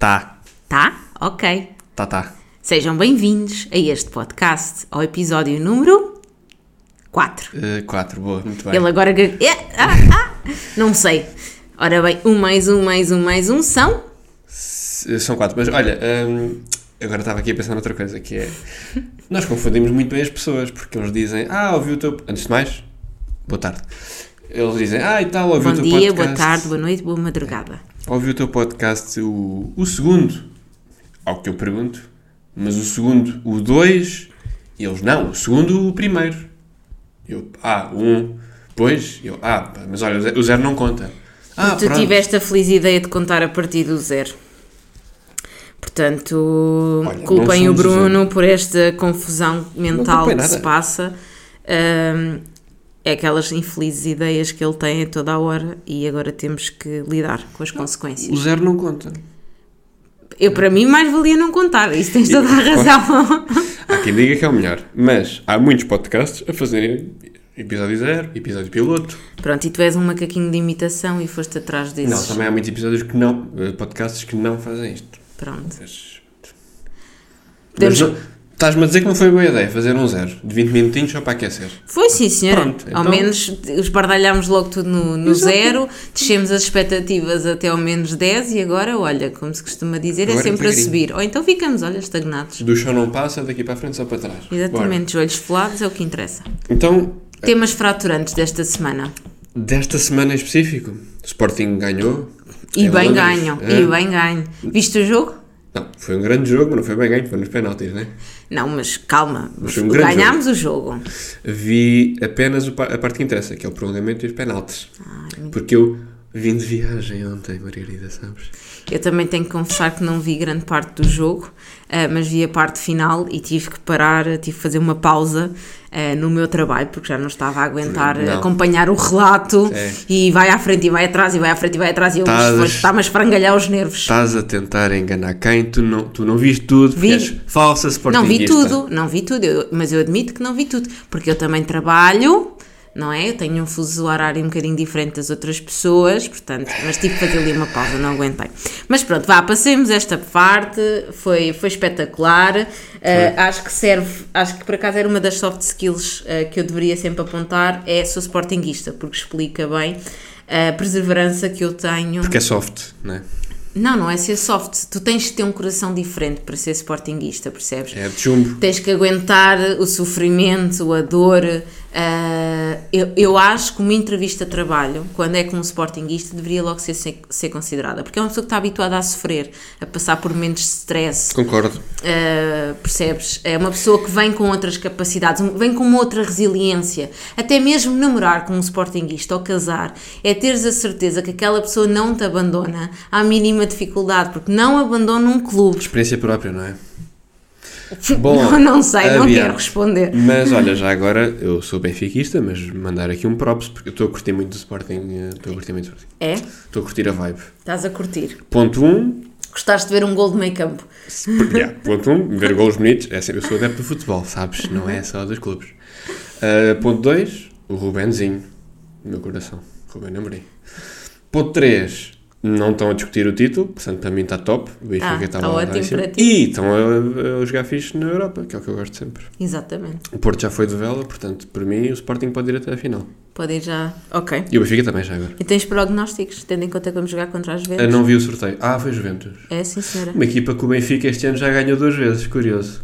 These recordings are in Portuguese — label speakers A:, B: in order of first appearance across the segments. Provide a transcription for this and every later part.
A: Tá,
B: Tá? Ok.
A: tá, tá.
B: Sejam bem-vindos a este podcast, ao episódio número 4.
A: Uh, quatro, boa, muito bem.
B: Ele agora. É, ah, ah, não sei. Ora bem, um mais um mais um mais um são.
A: São quatro, mas olha, hum, agora estava aqui a pensar noutra coisa, que é... Nós confundimos muito bem as pessoas, porque eles dizem, ah, ouvi o teu... Antes de mais, boa tarde. Eles dizem, ah, e tal, ouvi
B: Bom
A: o teu
B: dia,
A: podcast...
B: boa tarde, boa noite, boa madrugada.
A: Ouvi o teu podcast, o, o segundo, ao que eu pergunto, mas o segundo, o dois, e eles, não, o segundo, o primeiro. Eu, ah, um, pois, eu, ah, mas olha, o ze- o zero não conta. Ah,
B: tu
A: pronto.
B: tiveste a feliz ideia de contar a partir do zero. Portanto,
A: Olha,
B: culpem o Bruno por esta confusão mental que se passa. Ahm, é aquelas infelizes ideias que ele tem a toda a hora e agora temos que lidar com as consequências.
A: O zero não conta.
B: Eu, para mim, mais valia não contar. Isso tens toda a razão.
A: Há quem diga que é o melhor, mas há muitos podcasts a fazerem episódio zero, episódio piloto.
B: Pronto, e tu és um macaquinho de imitação e foste atrás desses.
A: Não, também há muitos episódios que não, eh, podcasts que não fazem isto.
B: Pronto.
A: Mas,
B: Podemos-
A: mas não- Estás-me a dizer que não foi boa ideia fazer um zero de 20 minutinhos só para aquecer.
B: Foi sim, senhora.
A: Pronto,
B: Ao
A: então-
B: menos esbardalhámos logo tudo no, no zero, descemos as expectativas até ao menos 10 e agora, olha, como se costuma dizer, é
A: Agora
B: sempre a subir. Ou então ficamos, olha, estagnados.
A: Do chão não passa, daqui para a frente só para trás. Bora.
B: Exatamente, joelhos felados é o que interessa.
A: Então,
B: Temas fraturantes desta semana.
A: desta semana em específico, Sporting ganhou.
B: E
A: em
B: bem
A: Londres.
B: ganham,
A: É.
B: e bem ganho. Viste o jogo?
A: Não, foi um grande jogo, mas não foi bem ganho, foi nos penaltis, né?
B: Não, mas calma.
A: Mas um
B: Ganhámos o jogo.
A: Vi apenas a parte que interessa, que é o prolongamento e os penaltis. Porque eu vim de viagem ontem, Margarida, sabes?
B: Eu também tenho que confessar que não vi grande parte do jogo, ah, mas vi a parte final e tive que parar, tive que fazer uma pausa ah, no meu trabalho, porque já não estava a aguentar
A: Não.
B: acompanhar o relato
A: É.
B: e vai à frente e vai atrás e vai à frente e vai atrás e eu está-me a esfrangalhar os nervos.
A: Estás a tentar enganar quem? Tu não, tu não viste tudo,
B: Vi.
A: és falsa
B: Não vi tudo, não vi tudo, eu- mas eu admito que não vi tudo, porque eu também trabalho, não é? Eu tenho um fuso horário um bocadinho diferente das outras pessoas, portanto, mas tive que fazer ali uma pausa, não aguentei. Mas pronto, vá, passemos esta parte, foi, foi espetacular, uh, acho que serve, acho que por acaso era uma das soft skills uh, que eu deveria sempre apontar, é sou sportinguista, porque explica bem a perseverança que eu tenho.
A: Porque é soft, não é?
B: Não, não é ser soft, tu tens que ter um coração diferente para ser sportinguista, percebes?
A: É de chumbo.
B: Tens que aguentar o sofrimento, a dor. Ah, eu, eu acho que uma entrevista de trabalho, quando é com um sportinguista, deveria logo ser, ser, ser considerada. Porque é uma pessoa que está habituada a sofrer, a passar por momentos de stress.
A: Concordo.
B: Uh, percebes? É uma pessoa que vem com outras capacidades, vem com uma outra resiliência. Até mesmo namorar com um sportinguista ou casar é teres a certeza que aquela pessoa não te abandona à mínima dificuldade, porque não abandona um clube.
A: Experiência própria, não é? Bom,
B: não, não sei, não
A: adiante.
B: quero responder.
A: Mas olha, já agora eu sou benfiquista, mas mandar aqui um props, porque eu estou a curtir muito do Sporting. eh, Estou a curtir muito do Sporting.
B: É?
A: Estou a curtir a vibe.
B: Estás a curtir.
A: Ponto 1, um,
B: Gostaste de ver um gol de meio campo?
A: yeah, ponto 1, um, ver golos bonitos. É assim, eu sou adepto do futebol, sabes? Não é só dos clubes. Uh, ponto 2, o Rubenzinho. No meu coração. Ruben Amorim. Ponto 3, não estão a discutir o título, portanto para mim está top. O Benfica
B: Ah,
A: está
B: tá
A: lá,
B: ótimo para ti.
A: E estão a, a jogar fixe na Europa, que é o que eu gosto sempre.
B: Exatamente.
A: O Porto já foi de vela, portanto, para mim, o Sporting pode ir até a final.
B: Podem já. Ok.
A: E o Benfica também, já agora.
B: E tens prognósticos, tendo em conta que vamos jogar contra as
A: Eu
B: Juventus?
A: não vi o sorteio. Ah, foi Juventus.
B: É sim, senhora.
A: Uma equipa que o Benfica este ano já ganhou duas vezes, curioso.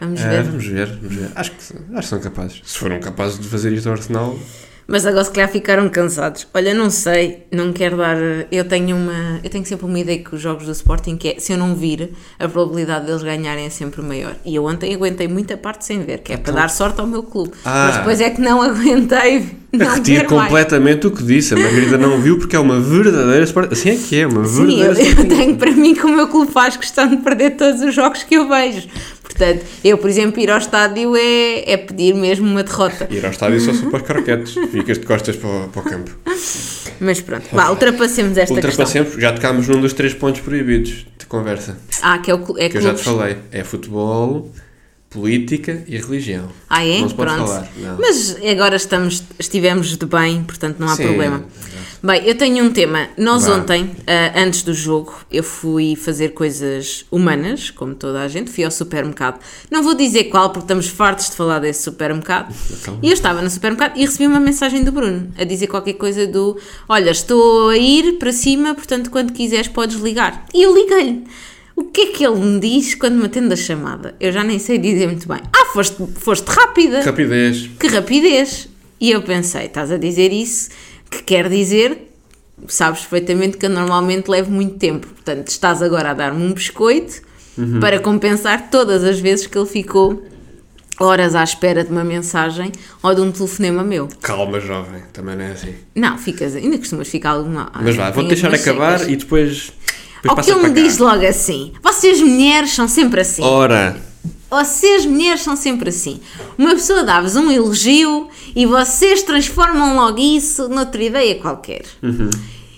B: Vamos
A: Ah,
B: ver.
A: vamos ver, vamos ver. Acho que, acho que são capazes. Se foram capazes de fazer isto ao Arsenal,
B: Mas agora se calhar ficaram cansados. Olha, não sei, não quero dar. Eu tenho uma. Eu tenho sempre uma ideia que os jogos do Sporting que é se eu não vir, a probabilidade deles ganharem é sempre maior. E eu ontem aguentei muita parte sem ver, que é para dar sorte ao meu clube.
A: Ah.
B: Mas depois é que não aguentei. Não
A: retiro
B: ver mais.
A: completamente o que disse. A Margarida não viu porque é uma verdadeira Sporting. Assim é que é, uma
B: Sim, eu,
A: verdadeira
B: eu tenho para mim que o meu clube faz questão de perder todos os jogos que eu vejo. Portanto, eu, por exemplo, ir ao estádio é, é pedir mesmo uma derrota.
A: Ir ao estádio só são para os croquetes. Ficas de costas para o, para o campo.
B: Mas pronto, vá, ultrapassemos esta questão.
A: Ultrapassemos, já tocámos num dos três pontos proibidos de conversa.
B: Ah, que é o é
A: Que eu já te falei. É futebol, política e religião.
B: Ah, é?
A: Não se pode
B: Pronto.
A: falar. Não.
B: Mas agora estamos, estivemos de bem, portanto não há
A: Sim,
B: problema.
A: exato.
B: Bem, eu tenho um tema. Nós
A: Vá.
B: ontem, ah, antes do jogo, eu fui fazer coisas humanas, como toda a gente, fui ao supermercado. Não vou dizer qual, porque estamos fartos de falar desse supermercado.
A: Então.
B: E eu estava no supermercado e recebi uma mensagem do Bruno, a dizer qualquer coisa do Olha, estou a ir para cima, portanto, quando quiseres podes ligar. E eu liguei-lhe. O que é que ele me diz quando me atende a chamada? Eu já nem sei dizer muito bem. Ah, foste, foste rápida.
A: Rapidez.
B: Que rapidez! E eu pensei, estás a dizer isso, que quer dizer, sabes perfeitamente que eu normalmente levo muito tempo. Portanto, estás agora a dar-me um biscoito para compensar todas as vezes que ele ficou horas à espera de uma mensagem ou de um telefonema meu.
A: Calma, jovem. Também não é assim.
B: Não, ficas, ainda costumas ficar alguma.
A: Mas vá, vou-te deixar acabar e depois. Depois
B: Ou que ele me diz logo assim: vocês mulheres são sempre assim.
A: Ora,
B: Vocês mulheres são sempre assim. Uma pessoa dá-vos um elogio e vocês transformam logo isso noutra ideia qualquer.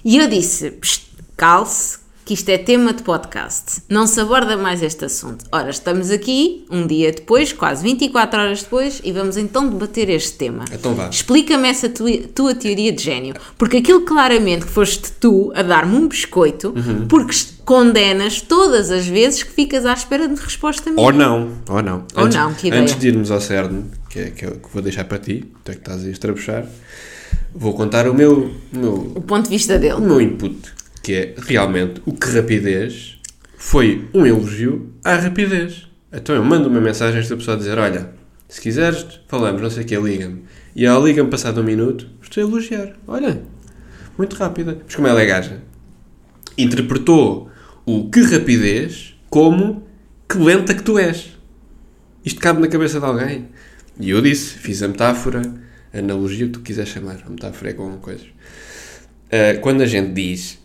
B: E eu disse: "Psst, calce, que isto é tema de podcast. Não se aborda mais este assunto. Ora, estamos aqui um dia depois, quase 24 horas depois, e vamos então debater este tema.
A: Então vá.
B: Explica-me essa tua, tua teoria de gênio. Porque aquilo claramente que foste tu a dar-me um biscoito,
A: Uhum.
B: porque condenas todas as vezes que ficas à espera de resposta minha.
A: ou não, ou não.
B: Ou
A: antes,
B: não, que ideia.
A: Antes de irmos ao CERN, que é que eu que vou deixar para ti, tu é que estás a estrabuchar, vou contar o meu, o meu,
B: O ponto de vista
A: o
B: dele.
A: meu input, que é realmente o que rapidez foi um elogio à rapidez. Então eu mando uma mensagem a esta pessoa a dizer: Olha, se quiseres, falamos, não sei o que, liga-me. E ela liga-me passado um minuto, estou a elogiar. Olha, muito rápida. Mas como ela é gaja, interpretou o que rapidez como que lenta que tu és. Isto cabe na cabeça de alguém. E eu disse, fiz a metáfora, analogia, o que tu quiseres chamar. A metáfora é com coisas. Uh, quando a gente diz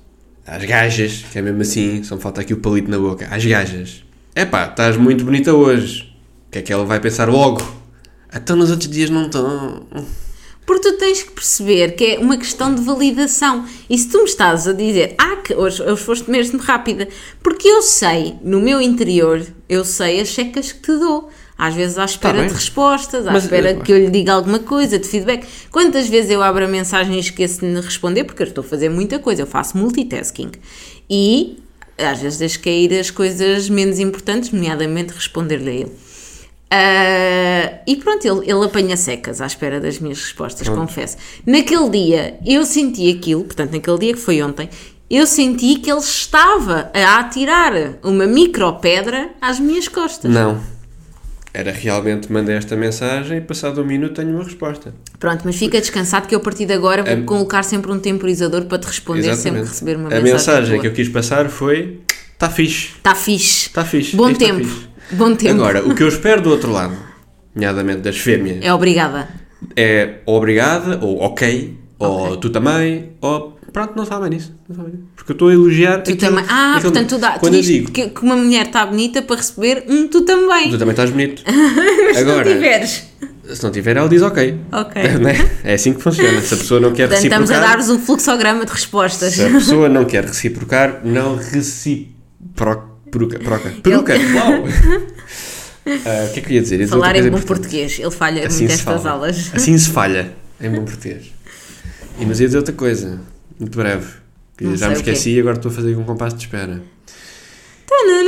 A: às gajas, que é mesmo assim, só me falta aqui o palito na boca, às gajas, epá, estás muito bonita hoje. O que é que ela vai pensar logo? Então nos outros dias não estão.
B: Porque tu tens que perceber que é uma questão de validação. E se tu me estás a dizer, ah, que hoje, hoje foste mesmo rápida, porque eu sei, no meu interior, eu sei as checas que te dou. Às vezes à espera
A: Tá
B: de respostas, à
A: Mas,
B: espera
A: eh,
B: que eu lhe diga alguma coisa, de feedback. Quantas vezes eu abro a mensagem e esqueço de responder, porque eu estou a fazer muita coisa, eu faço multitasking. E às vezes deixo cair as coisas menos importantes, nomeadamente responder-lhe a ele. Ah, e pronto, ele, ele apanha secas à espera das minhas respostas, confesso. Naquele dia eu senti aquilo, portanto, naquele dia que foi ontem, eu senti que ele estava a atirar uma micropedra às minhas costas.
A: Não. Era realmente mandei esta mensagem e passado um minuto tenho uma resposta.
B: Pronto, mas fica descansado que eu a partir de agora vou
A: A-
B: colocar sempre um temporizador para te responder sempre que receber uma
A: a
B: mensagem.
A: mensagem
B: tua.
A: que eu quis passar foi: está fixe,
B: Está fixe.
A: está fixe.
B: Bom
A: isto tá
B: tempo.
A: fixe."
B: Bom tempo.
A: Agora, o que eu espero do outro lado, nomeadamente das fêmeas,
B: É obrigada.
A: é obrigada, ou ok, ou tu também, ou pronto, não sabem nisso. Não sabem nisso. Porque eu estou a elogiar.
B: Tu
A: aquilo-
B: também. Ah,
A: aquilo-
B: portanto, tu, dá, tu
A: quando eu
B: dizes
A: digo,
B: que, que uma mulher está bonita para receber um tu também.
A: tu também estás bonito.
B: Mas se
A: Agora,
B: não tiveres.
A: se não tiver, ela diz ok.
B: Ok.
A: Né? É assim que funciona. Se a pessoa não quer
B: Portanto, estamos a
A: reciprocar.
B: dar-vos um fluxograma de respostas.
A: Se a pessoa não quer reciprocar, não reciproca. Peruca. Peruca. peruca. Uau! Ah, o que é que eu ia dizer? Dizer
B: Falar em bom
A: importante.
B: português. Ele falha
A: Assim
B: muito estas
A: fala.
B: aulas.
A: Assim se falha em bom português. E, mas ia dizer outra coisa, muito breve.
B: Não
A: já me esqueci e agora estou a fazer um compasso de espera.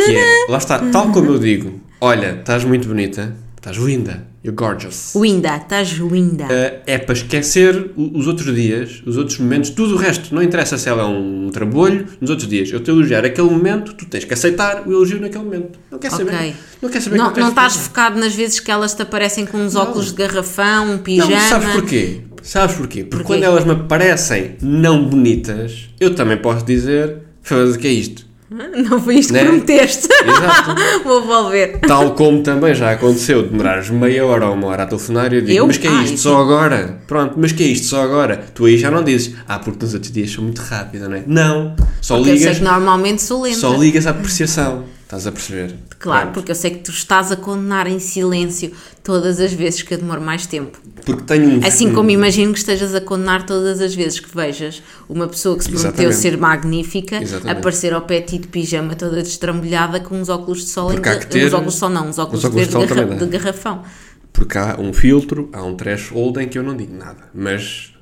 A: Que é, lá está, tal como eu digo, olha, estás muito bonita, estás linda, you're gorgeous.
B: Winda, estás linda.
A: Ah, é para esquecer os outros dias, os outros momentos, tudo o resto. Não interessa se ela é um trambolho nos outros dias. Eu te elogiar aquele momento, tu tens que aceitar o elogio naquele momento. Não quer saber.
B: Ok.
A: Não quer saber
B: Não,
A: que
B: não estás focado nas vezes que elas te aparecem com uns
A: Não.
B: óculos de garrafão, um pijama.
A: Não, sabes porquê? Sabes porquê? Porque quando elas me parecem não bonitas, eu também posso dizer, "Foda-se, o que é isto?
B: Não foi isto que
A: Né?
B: prometeste.
A: Exato.
B: Vou volver.
A: Tal como também já aconteceu, demorares meia hora ou uma hora a telefonar e eu digo,
B: Eu?
A: mas que é
B: Ah,
A: isto só agora? Pronto, mas que é isto só agora? Tu aí já não dizes, ah, porque nos outros dias sou muito rápida, não é? Não, só
B: Porque eu sei
A: ligas,
B: que normalmente sou lenta.
A: só ligas à apreciação. Estás a perceber?
B: Claro,
A: Pronto.
B: porque eu sei que tu estás a condenar em silêncio todas as vezes que eu demoro mais tempo.
A: Porque tenho um...
B: Assim como imagino que estejas a condenar todas as vezes que vejas uma pessoa que se prometeu
A: Exatamente.
B: ser magnífica
A: Exatamente.
B: aparecer ao pé de ti de pijama toda destrambulhada com uns óculos de sol, em
A: Porque que ter-
B: uns óculos de sol não, uns óculos,
A: Os óculos
B: de,
A: de sol
B: garra-
A: dá.
B: de garrafão.
A: Porque há um filtro, há um threshold em que eu não digo nada. Mas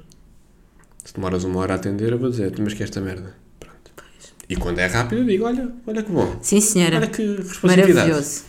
A: se demoras uma hora a atender, eu vou dizer, mas que esta merda. E quando é rápido, eu digo, olha, olha que bom.
B: Sim, senhora.
A: Olha que responsabilidade.
B: Maravilhoso.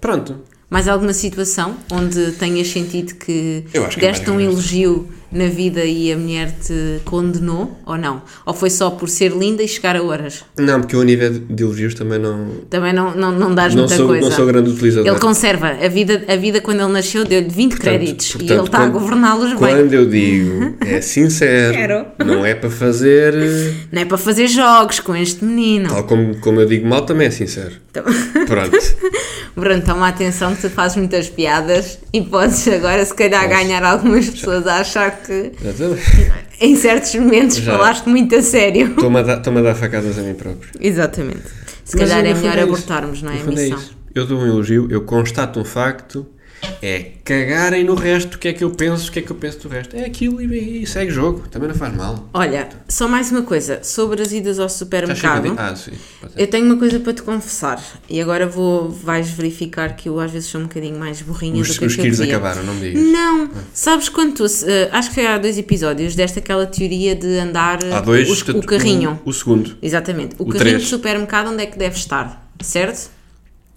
A: Pronto.
B: Mais alguma situação onde tenhas sentido que
A: que é
B: deste um elogio na vida e a mulher te condenou ou não? Ou foi só por ser linda e chegar a horas?
A: Não, porque eu a nível de elogios também não,
B: Também não, não, não dás
A: não,
B: muita
A: sou,
B: coisa.
A: não sou grande utilizador.
B: Ele conserva. A vida, a vida quando ele nasceu, deu-lhe 20 créditos e ele está a governá-los bem.
A: Quando eu digo é sincero, não é para fazer.
B: Não é para fazer jogos com este menino.
A: Tal como, como eu digo mal, também é sincero.
B: Então,
A: Pronto.
B: Bruno, toma atenção que tu fazes muitas piadas e podes agora, se calhar,
A: Posso.
B: ganhar algumas pessoas a achar que em certos momentos
A: Já.
B: falaste muito a sério.
A: Estou-me a, dar- a dar facadas a mim próprio.
B: Exatamente. Se
A: Mas,
B: calhar é melhor
A: isso.
B: abortarmos, não é? A
A: fundo
B: missão.
A: isso. Eu dou um elogio, eu constato um facto, é cagarem no resto, o que é que eu penso, o que é que eu penso do resto. É aquilo e, e segue jogo, também não faz mal.
B: Olha, só mais uma coisa. Sobre as idas ao supermercado.
A: de... Ah, sim.
B: Eu tenho uma coisa para te confessar e agora vou, vais verificar que eu às vezes sou um bocadinho mais burrinha
A: Os,
B: do que
A: os
B: dizia.
A: acabaram, não me digas.
B: Não, sabes quando tu, eh, acho que foi há dois episódios, desta aquela teoria de andar
A: Há dois,
B: os- o carrinho.
A: O, o segundo.
B: Exatamente, o,
A: o
B: carrinho
A: três.
B: de supermercado onde é que deve estar, certo?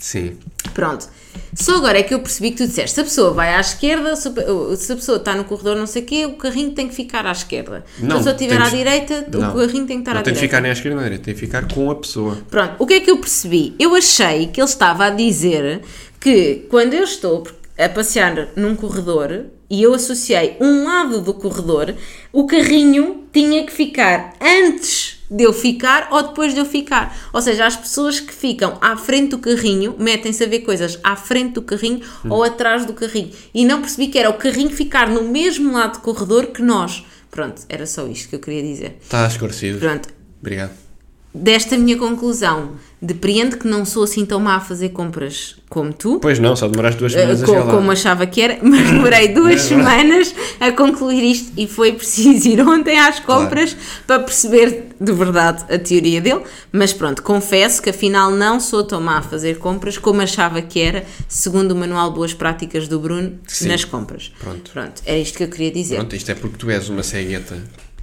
A: Sim.
B: Pronto. Só agora é que eu percebi que tu disseste, se a pessoa vai à esquerda, se a pessoa está no corredor não sei o quê, o carrinho tem que ficar à esquerda. se a
A: Não,
B: pessoa estiver
A: tem
B: à direita,
A: Não.
B: o carrinho tem que estar
A: não
B: à
A: tem que
B: direita.
A: ficar nem à esquerda nem à direita, tem que ficar com a pessoa.
B: Pronto, o que é que eu percebi? Eu achei que ele estava a dizer que quando eu estou a passear num corredor e eu associei um lado do corredor, o carrinho tinha que ficar antes de eu ficar ou depois de eu ficar. Ou seja, as pessoas que ficam à frente do carrinho metem-se a ver coisas à frente do carrinho ou atrás do carrinho. E não percebi que era o carrinho ficar no mesmo lado do corredor que nós. Pronto, era só isto que eu queria dizer.
A: Está esclarecido.
B: Pronto,
A: Obrigado.
B: Desta minha conclusão, depreendo que não sou assim tão má a fazer compras como tu,
A: Pois não, só demoraste duas
B: eh,
A: semanas a
B: co-
A: chegar lá.
B: como achava que era, mas demorei duas
A: É
B: semanas a concluir isto e foi preciso ir ontem às compras para perceber de verdade a teoria dele. Mas pronto, confesso que afinal não sou tão má a fazer compras como achava que era, segundo o manual Boas Práticas do Bruno
A: Sim.
B: nas compras.
A: Pronto.
B: Pronto, era isto que eu queria dizer.
A: Pronto, isto é porque tu és uma cegueta.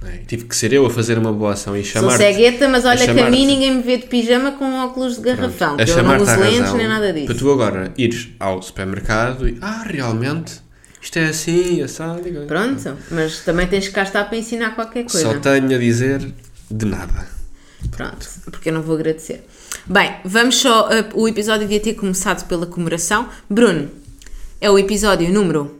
A: É? Tive que ser eu a fazer uma boa ação e
B: Sou
A: chamar
B: cegueta, mas olha que a mim ninguém me vê de pijama com óculos de garrafão.
A: a
B: que eu não uso lentes
A: razão
B: nem nada disso.
A: para tu agora ires ao supermercado e ah, realmente isto é assim, assado.
B: Pronto, mas também tens que cá estar para ensinar qualquer coisa.
A: Só tenho a dizer de nada.
B: Pronto, porque eu não vou agradecer. Bem, vamos só. uh, o episódio devia ter começado pela comemoração. Bruno, é o episódio número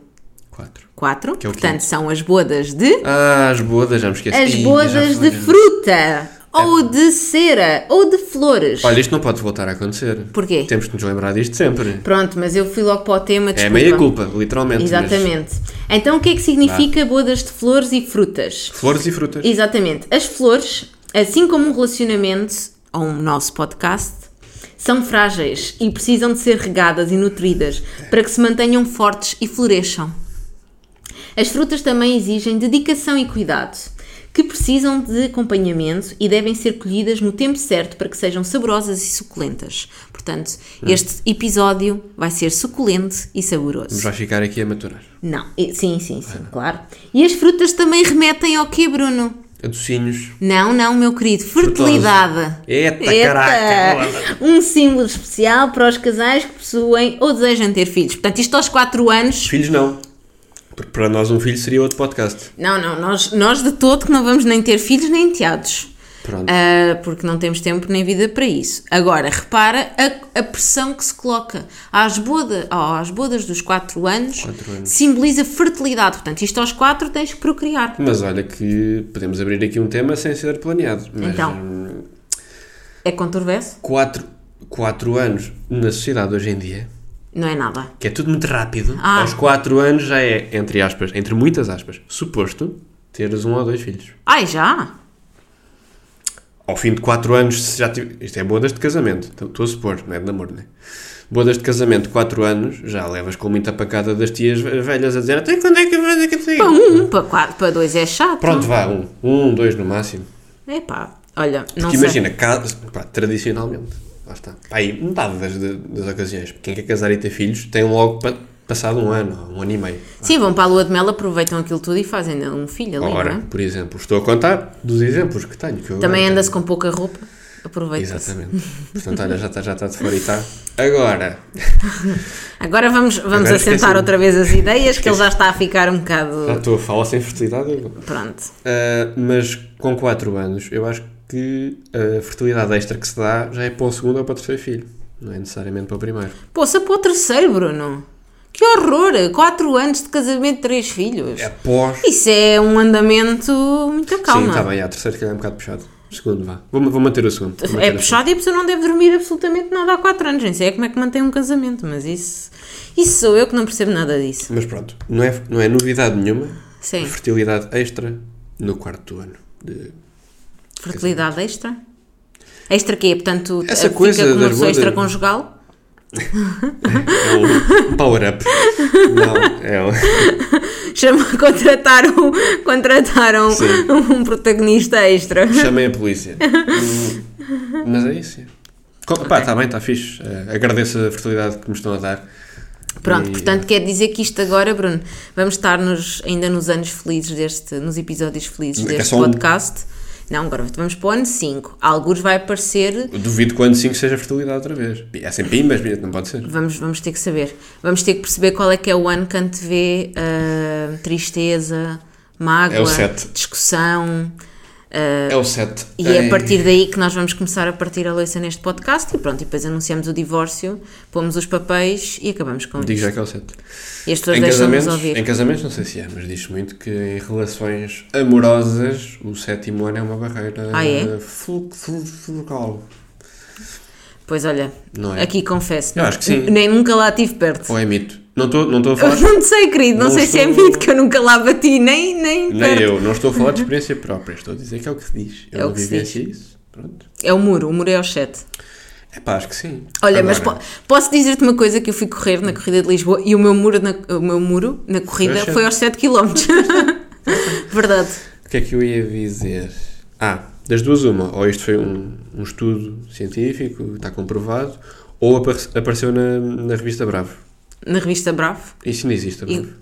A: Quatro.
B: 4.
A: Que é o
B: portanto,
A: quinto.
B: são as bodas de.
A: Ah, as bodas, já me esqueci.
B: As
A: Ih,
B: bodas
A: já
B: de
A: foi.
B: fruta! Ou de cera! Ou de flores!
A: Olha, isto não pode voltar a acontecer.
B: Porquê?
A: Temos que nos lembrar disto sempre.
B: Pronto, mas eu fui logo para o tema.
A: É
B: Desculpa.
A: meia culpa, literalmente.
B: Exatamente. Então, o que é que significa bodas de flores e frutas?
A: Flores e frutas.
B: Exatamente. As flores, assim como um relacionamento ou um nosso podcast, são frágeis e precisam de ser regadas e nutridas para que se mantenham fortes e floresçam. As frutas também exigem dedicação e cuidado, que precisam de acompanhamento e devem ser colhidas no tempo certo para que sejam saborosas e suculentas. Portanto, este episódio vai ser suculento e saboroso.
A: Vamos já ficar aqui a maturar.
B: Não, sim, sim, sim, claro. E as frutas também remetem ao quê, Bruno?
A: A docinhos.
B: Não, não, meu querido, fertilidade.
A: Eita, caraca!
B: Um símbolo especial para os casais que possuem ou desejam ter filhos. Portanto, isto aos 4 anos.
A: Filhos não. Porque para nós um filho seria outro podcast.
B: Não, não, nós, nós de todo que não vamos nem ter filhos nem enteados.
A: Pronto.
B: Ah, porque não temos tempo nem vida para isso. Agora, repara a, a pressão que se coloca às, boda, oh, às bodas dos 4 anos,
A: anos.
B: simboliza fertilidade. Portanto, isto aos 4 tens que procriar.
A: Mas olha que podemos abrir aqui um tema sem ser planeado. Mas,
B: Então.
A: hum,
B: É controverso?
A: quatro, quatro anos na sociedade hoje em dia,
B: Não é nada.
A: que é tudo muito rápido,
B: Ah.
A: aos quatro anos já é, entre aspas, entre muitas aspas, suposto teres um ou dois filhos.
B: Ai, já?
A: Ao fim de quatro anos, se já tive, isto é bodas de casamento, então, estou a supor, não é de namoro, não é? Bodas de casamento, quatro anos, já levas com muita pacada das tias velhas a dizer até quando é que vai que
B: Para um, para quatro, para dois é chato.
A: Pronto, vá, um, um, dois no máximo.
B: Epá, olha, não
A: Porque
B: sei.
A: imagina, ca- pá, tradicionalmente, lá está. Aí metade das, das ocasiões, quem quer casar e ter filhos tem logo para passado um ano, um ano e meio.
B: Sim, vão para a lua de mel, aproveitam aquilo tudo e fazem um filho ali,
A: Ora,
B: é?
A: por exemplo, estou a contar dos exemplos que tenho. Que
B: Também anda-se com pouca roupa, aproveita-se.
A: Exatamente. Portanto, olha, já está, já está de fora e está. Agora,
B: Agora vamos, vamos
A: Agora
B: assentar outra vez as ideias, que ele já está a ficar um
A: já
B: bocado.
A: estou a falar sem fertilidade.
B: Pronto.
A: Uh, mas com 4 anos, eu acho que a fertilidade extra que se dá já é para o segundo ou para o terceiro filho. Não é necessariamente para o primeiro.
B: Poça para o terceiro, Bruno. Que horror! 4 anos de casamento, 3 filhos.
A: É após.
B: Isso é um andamento muito calma.
A: Sim, está bem. A terceiro, se calhar, é um bocado puxado. Segundo, vá. Vou, vou manter o segundo. Vou manter
B: É puxado e a pessoa não deve dormir absolutamente nada há 4 anos. Nem sei como é que mantém um casamento, mas isso. Isso sou eu que não percebo nada disso.
A: Mas pronto, não é, não é novidade nenhuma.
B: Sim.
A: Fertilidade extra no quarto ano. De...
B: Fertilidade extra? Extra quê? Portanto,
A: Essa
B: fica
A: coisa
B: com uma pessoa extraconjugal?
A: É um power-up. Não, é um.
B: Chama, contrataram, contrataram
A: Sim.
B: um protagonista extra.
A: Chamei a polícia. Hum, Mas é isso. Co- Pá, está bem, está fixe. Eh, agradeço a fertilidade que me estão a dar.
B: Pronto,
A: E-
B: portanto quer dizer que isto agora, Bruno, vamos estar nos, ainda nos anos felizes deste, nos episódios felizes
A: É
B: deste
A: um.
B: podcast. Não, agora vamos para o ano 5. Alguns vai aparecer,
A: duvido que o ano 5 seja fertilidade outra vez. É sem pimbas, não pode ser.
B: vamos, vamos ter que saber. Vamos ter que perceber qual é que é o ano que antevê ah, tristeza, mágoa,
A: É
B: discussão. Ah,
A: É o 7.
B: E é a partir daí que nós vamos começar a partir a louça neste podcast e pronto, e depois anunciamos o divórcio, pomos os papéis e acabamos com
A: Digo
B: isto.
A: já que é o 7.
B: E as pessoas
A: Em
B: deixam-nos
A: casamentos,
B: ouvir.
A: em casamentos, não sei se é, mas diz muito que em relações amorosas o sétimo ano é uma barreira
B: Ah, é?
A: fulcral.
B: Pois olha,
A: Não é?
B: aqui confesso,
A: Eu acho que sim.
B: nem nunca lá estive perto.
A: Ou é mito? Não estou não estou a
B: Eu
A: falar.
B: não sei, querido, não,
A: Não
B: sei se é
A: estou-
B: mito que eu nunca lá bati, nem, nem,
A: Nem
B: perto.
A: eu, não estou a falar de experiência própria, estou a dizer que é o que se diz. Eu
B: É o que se
A: vivenciei isso. Pronto.
B: É o muro, o muro é o 7.
A: É pá, acho que sim.
B: Olha, mas
A: Agora,
B: po- posso dizer-te uma coisa que eu fui correr na corrida de Lisboa e o meu muro na, o meu muro na corrida
A: Foi aos
B: aos 7 km. Verdade.
A: O que é que eu ia dizer? Ah, das duas uma, ou isto foi um, um estudo científico, está comprovado, ou apare- apareceu na, na revista Bravo.
B: Na revista Bravo,
A: Isso ainda existe, a
B: E-
A: Bravo.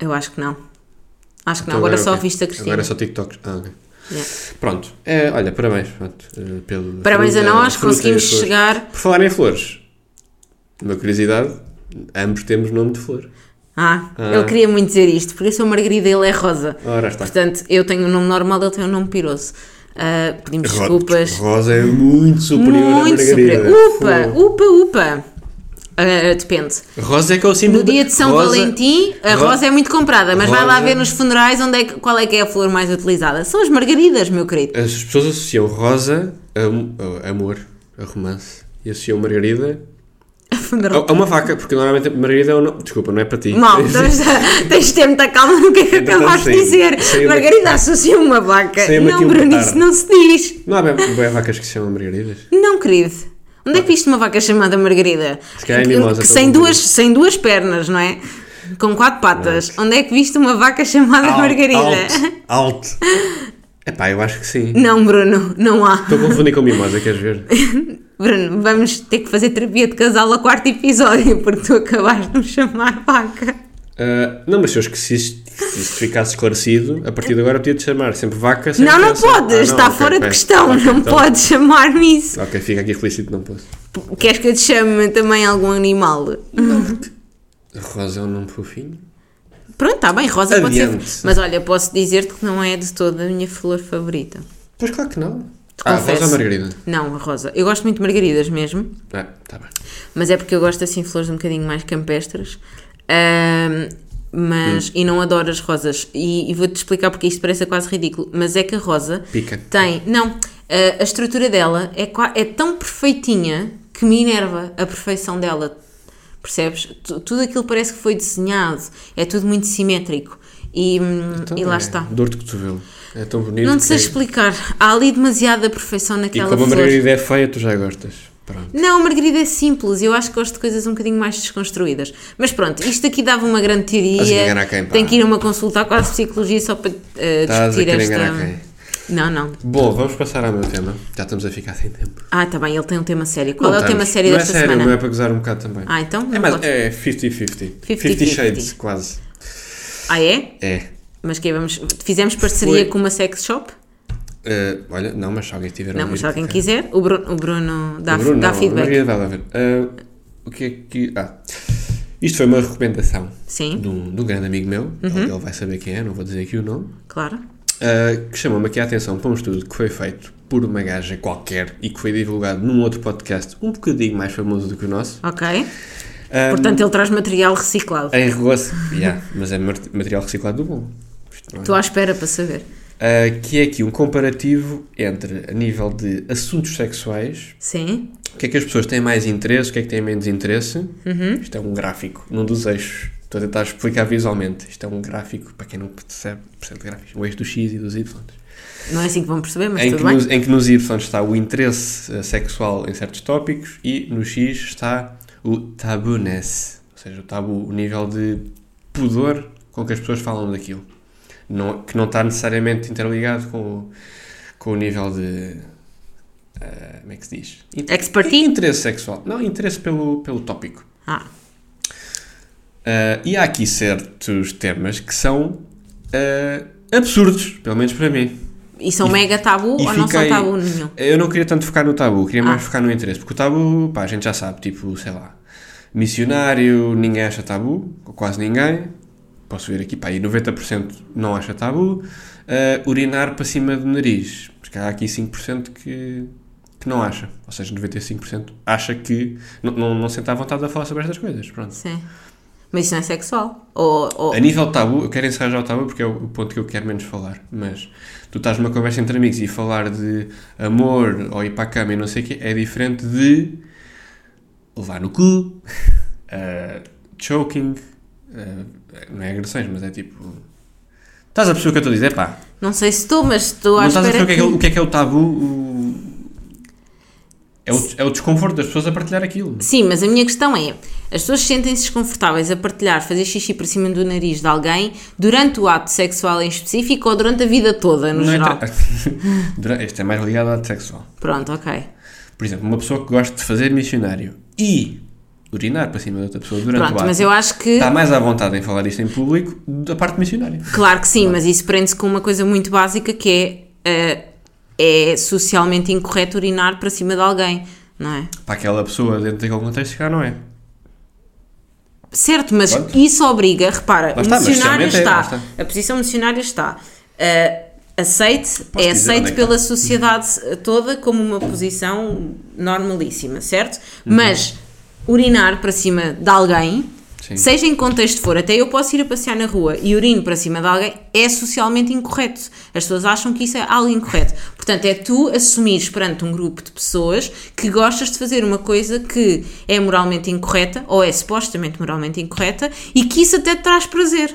B: eu acho que não. Acho que
A: Então
B: não, agora
A: é
B: só
A: o
B: a revista Cristina.
A: Agora só TikToks. Ah, ok.
B: Yeah.
A: Pronto. É, olha, parabéns pronto, eh, pelo.
B: Parabéns a
A: fruta-
B: nós,
A: fruta
B: conseguimos chegar.
A: Por falar em flores, uma curiosidade, ambos temos nome de flor.
B: Ah,
A: Ah.
B: ele queria muito dizer isto, porque eu sou Margarida e ele é Rosa.
A: Ora está.
B: Portanto, eu tenho um nome normal, ele tem um nome piroso. Ah, pedimos
A: Ro-
B: desculpas.
A: Rosa é muito superior
B: Muito
A: à Margarida.
B: superior. Upa, upa, upa. Ah, depende.
A: Rosa é que é o símbolo
B: No dia de São
A: Rosa-
B: Valentim, a
A: Ro-
B: rosa é muito comprada, mas vai lá
A: Rosa-
B: ver nos funerais onde é que- qual é que é a flor mais utilizada. São as margaridas, meu querido.
A: As pessoas associam rosa a, a amor, a romance. E associam margarida a, a uma vaca, porque normalmente margarida é o nome. Desculpa, não é para ti.
B: Mal, tens, tens de ter muita calma no que é que
A: Entretanto,
B: acabaste de dizer. Margarida associa uma vaca. Não,
A: um
B: Bruno, isso não se diz.
A: Não há bem, bem vacas que se chamam margaridas.
B: Não, querido. Onde é que viste uma vaca chamada Margarida?
A: Se calhar é mimosa,
B: sem,
A: a
B: duas, sem duas pernas, não é? Com quatro patas. Onde é que viste uma vaca chamada Margarida?
A: Alto, alto. Epá, eu acho que sim.
B: Não, Bruno, não há.
A: Estou a confundir com mimosa, queres ver?
B: Bruno, vamos ter que fazer terapia de casal a quarto episódio, porque tu acabaste de me chamar vaca.
A: Ah, não, mas se eu esqueci, se isto ficasse esclarecido, a partir de agora podia-te chamar sempre vaca. sempre
B: Não, não podes,
A: Ah,
B: está fora de
A: ok.
B: questão,
A: Ok,
B: não
A: então-
B: podes chamar-me isso.
A: Ok, fica aqui explícito, não posso.
B: Queres que eu te chame também algum animal?
A: Rosa é um nome fofinho.
B: Pronto, está bem, rosa pode
A: Adiante.
B: ser. Mas olha, posso dizer-te que não é de toda a minha flor favorita.
A: Pois claro que não. Ah, rosa ou margarida?
B: Não, a rosa. Eu gosto muito de margaridas mesmo,
A: Ah, tá bem.
B: mas é porque eu gosto assim de flores um bocadinho mais campestres. Ahm, mas, e não adoro as rosas. E, e vou-te explicar porque isto parece quase ridículo. Mas é que a rosa
A: Pica.
B: tem. Não, a, a estrutura dela é, é tão perfeitinha que me enerva a perfeição dela. Percebes? Tu- Tudo aquilo parece que foi desenhado. É tudo muito simétrico. E, hum,
A: Então
B: e lá
A: é
B: está.
A: Dor de cotovelo. É tão bonito.
B: Não te sei
A: que-
B: explicar. Há ali demasiada perfeição
A: E
B: naquela
A: como a
B: flor.
A: margarida é feia, tu já gostas. Pronto.
B: Não, a Margarida é simples. Eu acho que gosto de coisas um bocadinho mais desconstruídas. Mas pronto, isto aqui dava uma grande teoria.
A: quem?
B: Tem que ir a uma consulta quase psicologia só para
A: Estás a
B: discutir esta. Não, não.
A: Bom, vamos passar ao meu tema. Já estamos a ficar sem tempo.
B: Ah, tá bem, ele tem um tema sério. Qual
A: Não
B: é o tema
A: estamos.
B: sério
A: não
B: desta
A: é sério,
B: semana?
A: Não é para gozar um bocado também.
B: Ah, então?
A: é
B: não
A: mais,
B: pode-
A: é 50-50.
B: 50-50.
A: 50 shades, quase.
B: Ah, é?
A: É.
B: Mas que vamos Fizemos parceria
A: Foi.
B: com uma sex shop?
A: Uh, olha, não, mas se alguém tiver
B: Não, mas se alguém
A: ok.
B: quiser, o Bruno, o Bruno dá,
A: O Bruno,
B: dá
A: não,
B: feedback.
A: Uh, o que é que. Ah. Isto foi uma recomendação
B: Sim, Uhum.
A: de um, de um grande amigo meu. Ele, ele vai saber quem é, não vou dizer aqui o nome.
B: claro.
A: Uh, que chamou-me aqui a atenção para um estudo que foi feito por uma gaja qualquer e que foi divulgado num outro podcast um bocadinho mais famoso do que o nosso.
B: Ok.
A: Um,
B: Portanto, ele traz material reciclado.
A: em relação. Yeah, mas é material reciclado do bom.
B: Estou à espera para saber.
A: Uh, que é aqui um comparativo entre a nível de assuntos sexuais,
B: Sim.
A: o que é que as pessoas têm mais interesse, o que é que têm menos interesse.
B: Uhum.
A: Isto é um gráfico num dos eixos. Estou a tentar explicar visualmente. Isto é um gráfico, para quem não percebe, percebe gráficos, o eixo do X e dos Y.
B: Não é assim que vão perceber, mas
A: Em
B: tudo
A: que,
B: bem.
A: nos, em que nos Y está o interesse eh, sexual em certos tópicos e no X está o tabuness, ou seja, o tabu, o nível de pudor com que as pessoas falam daquilo, não, que não está necessariamente interligado com, o- com o nível de. eh, como é que se diz?
B: Expertise?
A: Interesse sexual. Não, interesse pelo, pelo tópico.
B: Ah,
A: Eh, e há aqui certos temas que são eh, absurdos, pelo menos para mim.
B: e são
A: E-
B: mega tabu ou não são tabu nenhum?
A: Eu não queria tanto focar no tabu, queria mais
B: Ah.
A: focar no interesse, porque o tabu, pá, a gente já sabe, tipo, sei lá, missionário, ninguém acha tabu, ou quase ninguém, posso ver aqui, pá, e 90% não acha tabu, Ah, urinar para cima do nariz, porque há aqui 5% que, que não acha, ou seja, 95% acha que não, não, não sente à vontade a falar sobre estas coisas, pronto.
B: Sim. Mas isso não é sexual? Ou, ou-
A: A nível de tabu, eu quero encerrar já o tabu porque é o ponto que eu quero menos falar. Mas tu estás numa conversa entre amigos e falar de amor ou ir para a cama e não sei o quê é diferente de levar no cu, eh, choking, eh, não é agressões, mas é tipo. Estás a perceber o que eu estou a dizer? Pá,
B: Não sei se estou, mas estou à
A: não estás a perceber o que, é que, é- o que é que é o tabu? O- É, o, é o desconforto das pessoas a partilhar aquilo.
B: Sim, mas a minha questão é: as pessoas sentem-se desconfortáveis a partilhar, fazer xixi por cima do nariz de alguém durante o ato sexual em específico ou durante a vida toda, no
A: Não
B: geral?
A: entra- Este é mais ligado ao ato sexual.
B: Pronto, ok.
A: Por exemplo, uma pessoa que gosta de fazer missionário e urinar para cima de outra pessoa durante o
B: Pronto,
A: ato,
B: mas eu acho que.
A: está mais à vontade em falar isto em público da parte missionária.
B: Claro que sim, mas isso prende-se com uma coisa muito básica que é. eh, é socialmente incorreto urinar para cima de alguém, não é?
A: Para aquela pessoa dentro daquele contexto, cá não é.
B: Certo, mas
A: Pronto.
B: isso obriga, repara,
A: Lá
B: o
A: está, mas
B: missionário
A: é,
B: está,
A: está.
B: a posição missionária está, eh, aceite,
A: Posso
B: é aceite
A: é que
B: pela
A: está?
B: sociedade toda como uma posição normalíssima, certo?
A: Uhum.
B: Mas urinar para cima de alguém,
A: Sim.
B: seja em que contexto for, até eu posso ir a passear na rua e urino para cima de alguém, é socialmente incorreto. As pessoas acham que isso é algo incorreto. Portanto, é tu assumires perante um grupo de pessoas que gostas de fazer uma coisa que é moralmente incorreta, ou é supostamente moralmente incorreta, e que isso até te traz prazer.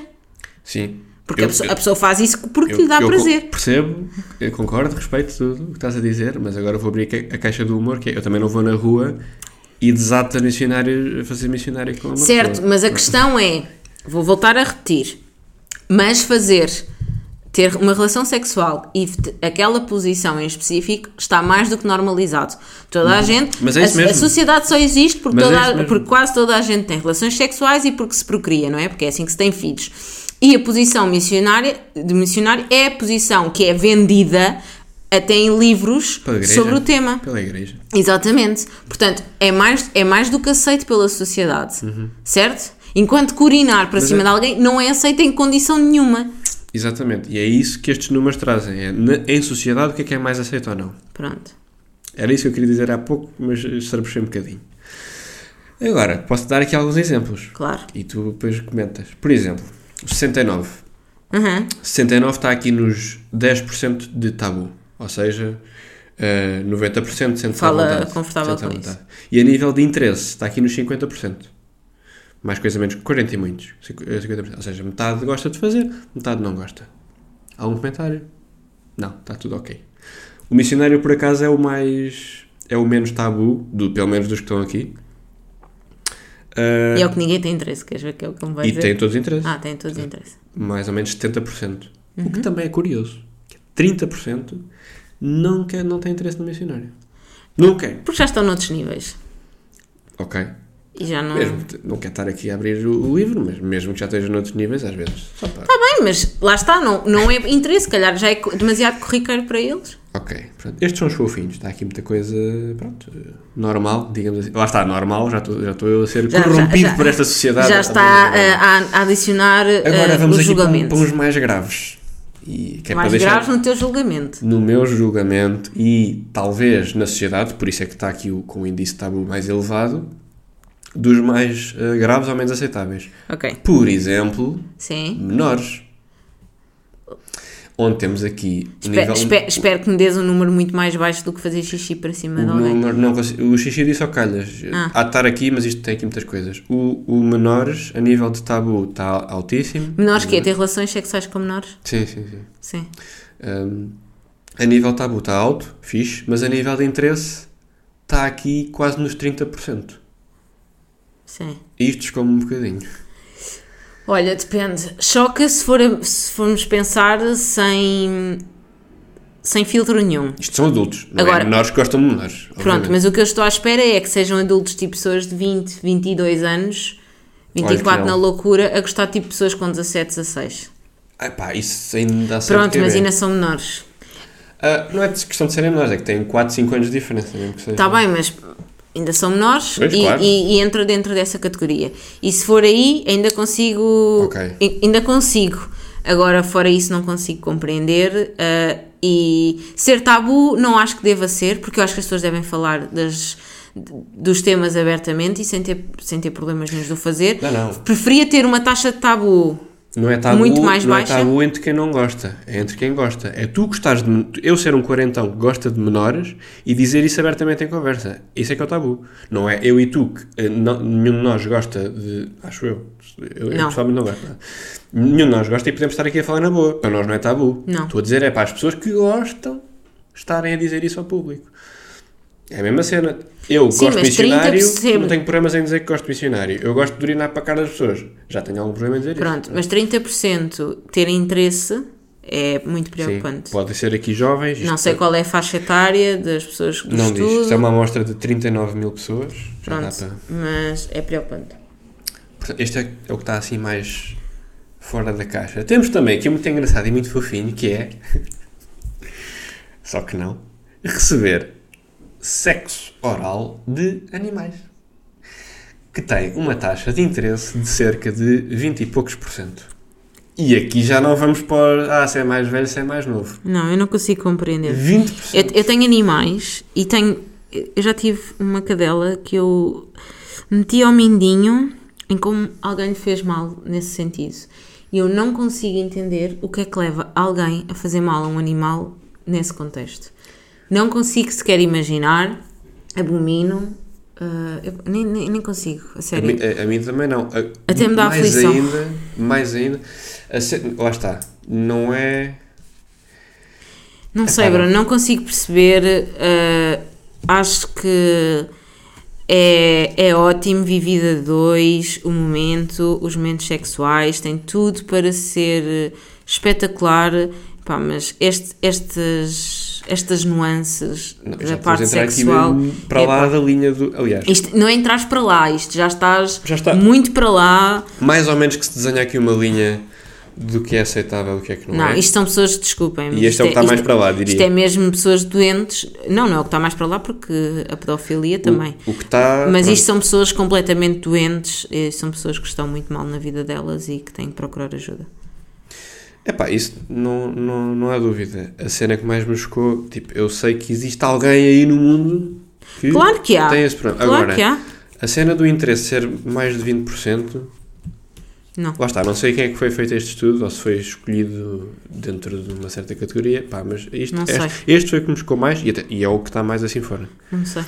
A: Sim.
B: Porque
A: Eu-
B: a, pessoa,
A: eu-
B: a pessoa faz isso porque
A: eu-
B: lhe dá prazer.
A: Percebo, eu concordo, respeito tudo o que estás a dizer, mas agora vou abrir a caixa do humor, que é, eu também não vou na rua e desato a missionário, a fazer missionário com uma
B: Certo,
A: pessoa.
B: mas a questão é, vou voltar a repetir, mas fazer, ter uma relação sexual e aquela posição em específico está mais do que normalizado. Toda a gente,
A: Mas é
B: a, a sociedade só existe porque,
A: é
B: toda a-
A: mesmo.
B: porque quase toda a gente tem relações sexuais e porque se procria, não é? Porque é assim que se tem filhos. E a posição missionária, de missionário é a posição que é vendida até em livros sobre o tema.
A: Pela igreja.
B: Exatamente. Portanto, é mais, é mais do que aceito pela sociedade. Certo? Enquanto que urinar para
A: Uhum. Mas
B: cima
A: é-
B: de alguém não é aceito em condição nenhuma.
A: Exatamente. E é isso que estes números trazem. É, na- em sociedade, o que é que é mais aceito ou não?
B: Pronto.
A: Era isso que eu queria dizer há pouco, mas estrebuchei um bocadinho. Agora, posso dar aqui alguns exemplos.
B: Claro.
A: E tu depois comentas. Por exemplo, o 69.
B: Uhum.
A: 69 está aqui nos 10% de tabu. Ou seja, eh, 90% sente-se à
B: Fala
A: vontade.
B: confortável
A: Sente-se à
B: com
A: vontade. E a nível de interesse, está aqui nos 50%. Mais coisa menos 40 e muitos. 50%. Ou seja, metade gosta de fazer, metade não gosta. Algum comentário? Não, está tudo ok. O missionário, por acaso, é o mais. é o menos tabu, do, pelo menos dos que estão aqui. Eh,
B: E é o que ninguém tem interesse. Queres ver que é o que ele vai
A: e
B: dizer?
A: tem todos os interesses.
B: Ah, tem todos interesse.
A: Mais ou menos 70%. O
B: Uhum.
A: que também é curioso. 30% não, quer, não tem interesse no missionário. Não quer.
B: Porque já estão noutros níveis.
A: Ok.
B: E já não.
A: Mesmo, não quer estar aqui a abrir o, o livro, mas mesmo que já esteja noutros níveis, às vezes.
B: Está bem, mas lá está, não, não é interesse, se calhar já é demasiado corriqueiro para eles.
A: Ok, pronto. Estes são os fofinhos. Está aqui muita coisa, pronto, normal, digamos assim. Lá está, normal, já estou, já estou eu a ser
B: Já-
A: corrompido
B: já- já-
A: por esta sociedade.
B: Já está a, a adicionar
A: Agora vamos
B: o
A: aqui para, um-
B: julgamento.
A: para uns mais graves. E, que é
B: mais graves no teu julgamento.
A: no meu julgamento e talvez na sociedade, por isso é que está aqui o, com o índice de tabu mais elevado, dos mais eh, graves ou menos aceitáveis.
B: Ok.
A: Por exemplo,
B: Sim.
A: menores. Onde temos aqui
B: Espe-
A: nível...
B: espe- espero que me des um número muito mais baixo do que fazer xixi para cima
A: O,
B: de alguém.
A: número não o xixi disse ao calhas.
B: Ah.
A: Há de estar aqui, mas isto tem aqui muitas coisas. O, o menores, a nível de tabu, está altíssimo.
B: Menores que é ter relações sexuais com menores?
A: Sim, sim, sim.
B: Sim.
A: Um, a nível de tabu está alto, fixe, mas a nível de interesse está aqui quase nos 30%.
B: Sim.
A: Isto descomme um bocadinho.
B: Olha, depende. Choca se, for, se formos pensar sem, sem filtro nenhum.
A: Isto são adultos, não
B: Agora-
A: é menores que gostam de menores.
B: Pronto,
A: obviamente.
B: mas o que eu estou à espera é que sejam adultos tipo pessoas de 20, 22 anos,
A: Olha
B: 24
A: que
B: na loucura, a gostar tipo pessoas com 17, 16.
A: Ah, pá, isso ainda dá
B: Pronto,
A: que
B: mas
A: é.
B: ainda são menores.
A: Ah, Não é questão de serem menores, é que têm 4, 5 anos de diferença.
B: Está Tá bem, mas ainda são menores
A: Pois,
B: e,
A: claro.
B: e- e entra dentro dessa categoria. E se for aí, ainda consigo.
A: Ok.
B: ai- Ainda consigo. Agora, fora isso, não consigo compreender. ah, e ser tabu, não acho que deva ser, porque eu acho que as pessoas devem falar das, dos temas abertamente e sem ter, sem ter problemas nenhum de o fazer.
A: Não, não.
B: Preferia ter uma taxa de tabu.
A: Não é tabu,
B: Muito mais
A: não
B: baixa?
A: é tabu entre quem não gosta, é entre quem gosta. É tu gostares de. Eu ser um quarentão que gosta de menores e dizer isso abertamente em conversa. Isso é que é o tabu. Não é eu e tu que eh, não- nenhum de nós gosta de. Acho eu. Eu, eu
B: Não.
A: pessoalmente não gosto. Nenhum de nós gosta e podemos estar aqui a falar na boa. Para nós não é tabu.
B: Não.
A: Estou a dizer é para as pessoas que gostam estarem a dizer isso ao público. É a mesma cena. Eu
B: Sim,
A: gosto de missionário,
B: 30%.
A: não tenho problemas em dizer que gosto de missionário. Eu gosto de urinar para a cara das pessoas. Já tenho algum problema em dizer
B: Pronto,
A: isso.
B: mas 30% ter interesse é muito
A: Sim,
B: preocupante.
A: podem ser aqui jovens.
B: Não sei qual é a faixa etária das pessoas do
A: Não
B: estudo.
A: diz. Isto é uma amostra de 39 mil pessoas.
B: Pronto,
A: para...
B: mas é preocupante.
A: Este é, é o que está assim mais fora da caixa. Temos também aqui muito engraçado e muito fofinho que é. Só que não. Receber sexo oral de animais. Que tem uma taxa de interesse de cerca de 20 e poucos por cento. E aqui já não vamos pôr. Ah, se é mais velho, se é mais novo.
B: Não, eu não consigo compreender.
A: 20%.
B: Eu, eu tenho animais e tenho. Eu já tive uma cadela que eu meti ao mindinho em como alguém lhe fez mal nesse sentido. E eu não consigo entender o que é que leva alguém a fazer mal a um animal nesse contexto. Não consigo sequer imaginar, abomino, ah, eu nem, nem, nem consigo, a
A: A
B: sério.
A: mim, a- a mim também não. A-
B: Até me dá
A: mais
B: aflição.
A: ainda, mais ainda. a ce- lá está. Não é.
B: Não sei. Bruno, não consigo perceber. eh, acho que é, é ótimo vivido a dois, o momento, os momentos sexuais, tem tudo para ser espetacular. Pá, mas este, estes, estas nuances
A: Não,
B: da parte sexual.
A: para lá
B: epá,
A: da linha do. Aliás,
B: isto não é entrares para lá, isto já estás
A: Já está.
B: muito para lá.
A: mais ou menos que se desenha aqui uma linha do que é aceitável e o que é que não,
B: Não,
A: é.
B: isto são pessoas, desculpem.
A: E este é o que está mais para lá, diria.
B: Isto é mesmo pessoas doentes. Não, não é o que está mais para lá, porque a pedofilia também.
A: O, o que está.
B: Mas
A: pronto,
B: isto são pessoas completamente doentes, e são pessoas que estão muito mal na vida delas e que têm que procurar ajuda.
A: Epá, isso não, não, não há dúvida. A cena que mais me chocou, tipo, eu sei que existe alguém aí no mundo que
B: Claro que há.
A: tem esse problema.
B: Claro
A: Agora,
B: que há.
A: a cena do interesse ser mais de 20%,
B: Não.
A: lá está, não sei quem é que foi feito este estudo, ou se foi escolhido dentro de uma certa categoria, pá, mas isto, este, este foi o que me chocou mais e, até- e é o que está mais assim fora.
B: Não sei.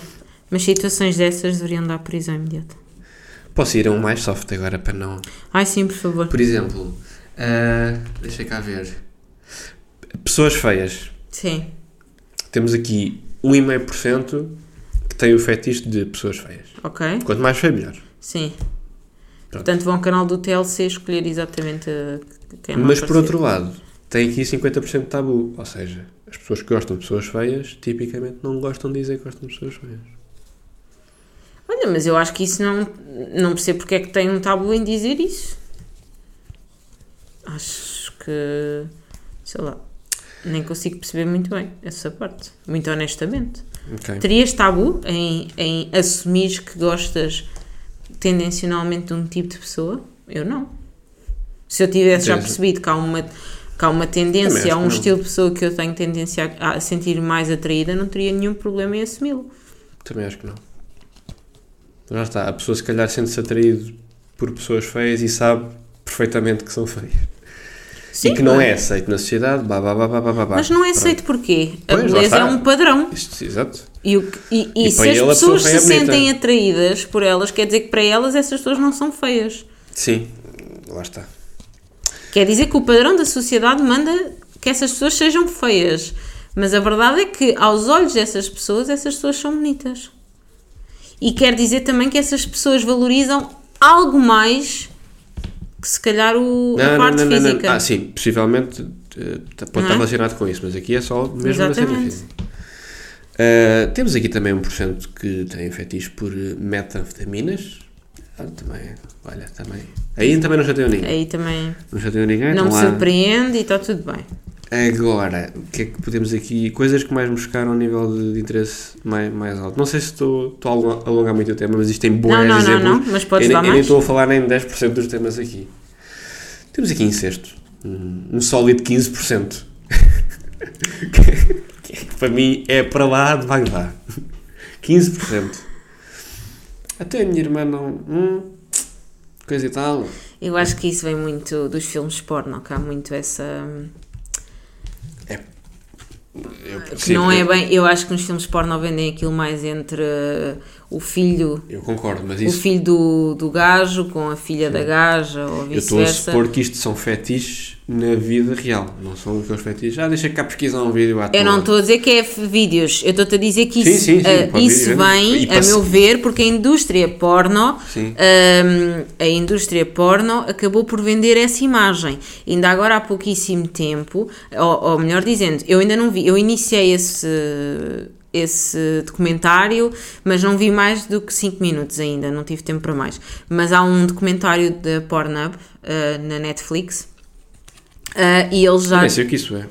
B: Mas situações dessas deveriam dar prisão imediata.
A: Posso ir a um mais soft agora para não.
B: Ai sim, por favor.
A: Por exemplo, ah, deixa cá ver. Pessoas feias.
B: Sim.
A: Temos aqui 1,5% que tem o fetiche de pessoas feias.
B: Ok.
A: Quanto mais feio, melhor.
B: Sim.
A: Pronto.
B: Portanto, vão ao canal do TLC escolher exatamente uh, quem lá
A: Mas por outro lado, tem aqui 50% de tabu. Ou seja, as pessoas que gostam de pessoas feias, tipicamente não gostam de dizer que gostam de pessoas feias.
B: Olha, mas eu acho que isso não. Não percebo porque é que tem um tabu em dizer isso. Acho que. Sei lá. Nem consigo perceber muito bem essa parte. Muito honestamente.
A: Ok.
B: Terias tabu em, em assumir que gostas tendencionalmente de um tipo de pessoa? Eu não. Se eu tivesse já percebido que há uma, que há uma tendência, há um
A: não.
B: estilo de pessoa que eu tenho tendência a, a sentir mais atraída, não teria nenhum problema em assumi-lo.
A: Também acho que não. Já está, a pessoa se calhar sente-se atraído por pessoas feias e sabe perfeitamente que são feias.
B: Sim,
A: e que não
B: mas-
A: é aceito na sociedade, bah, bah, bah, bah, bah, bah.
B: Mas não é aceito porquê? A
A: Pois, lá
B: beleza é um padrão.
A: Isto, exato.
B: E, o e- e
A: E
B: se as
A: a
B: pessoas
A: pessoa
B: se
A: é
B: sentem atraídas por elas, quer dizer que para elas essas pessoas não são feias.
A: Sim, lá está.
B: Quer dizer que o padrão da sociedade manda que essas pessoas sejam feias. Mas a verdade é que, aos olhos dessas pessoas, essas pessoas são bonitas. E quer dizer também que essas pessoas valorizam algo mais se calhar o, a parte física.
A: Ah, sim, possivelmente eh, pode
B: Não
A: estar
B: é?
A: relacionado com isso, mas aqui é só mesmo na cena
B: Exatamente.
A: física. Eh, temos aqui também um porcento que tem fetiche por metanfetaminas. Ah, também, olha, também. Aí também não chateou ninguém.
B: Aí também
A: Não chateou ninguém.
B: não me
A: estão lá.
B: surpreende e está tudo bem.
A: Agora, o que é que podemos aqui? Coisas que mais me chocaram a nível de, de interesse mais, mais alto. Não sei se estou, estou a alongar- muito o tema, mas isto tem bons
B: Não, não, não,
A: exemplos.
B: não, mas podes
A: eu,
B: dar
A: eu nem estou a falar nem 10% dos temas aqui. Temos aqui incesto. Um, um sólido 15%. que, que para mim é para lá de Bagdá. 15%. Até a minha irmã não. Hum, coisa e tal.
B: Eu acho que isso vem muito dos filmes porno, que há muito essa.
A: Eu,
B: Que
A: sim,
B: não é bem. Eu acho que nos filmes porno vendem aquilo mais entre o filho.
A: Eu concordo, mas
B: O
A: isso.
B: filho do, do gajo com a filha da gaja ou
A: Eu estou a
B: vice-versa.
A: supor que isto são fetiches na vida real, não são aqueles fetiches. Ah, deixa cá pesquisar um vídeo à
B: Eu não estou a dizer que é vídeos, eu estou-te a dizer que
A: Sim,
B: isso,
A: sim, sim,
B: uh,
A: pode
B: isso vem, a meu ver, porque a indústria porno,
A: Sim.
B: um, a indústria porno acabou por vender essa imagem. Ainda agora há pouquíssimo tempo, ou, ou melhor dizendo, eu ainda não vi, eu iniciei esse, esse documentário, mas não vi mais do que 5 minutos ainda, não tive tempo para mais. Mas há um documentário da Pornhub uh, na Netflix. uh, e eles já
A: Nem sei o que isso é.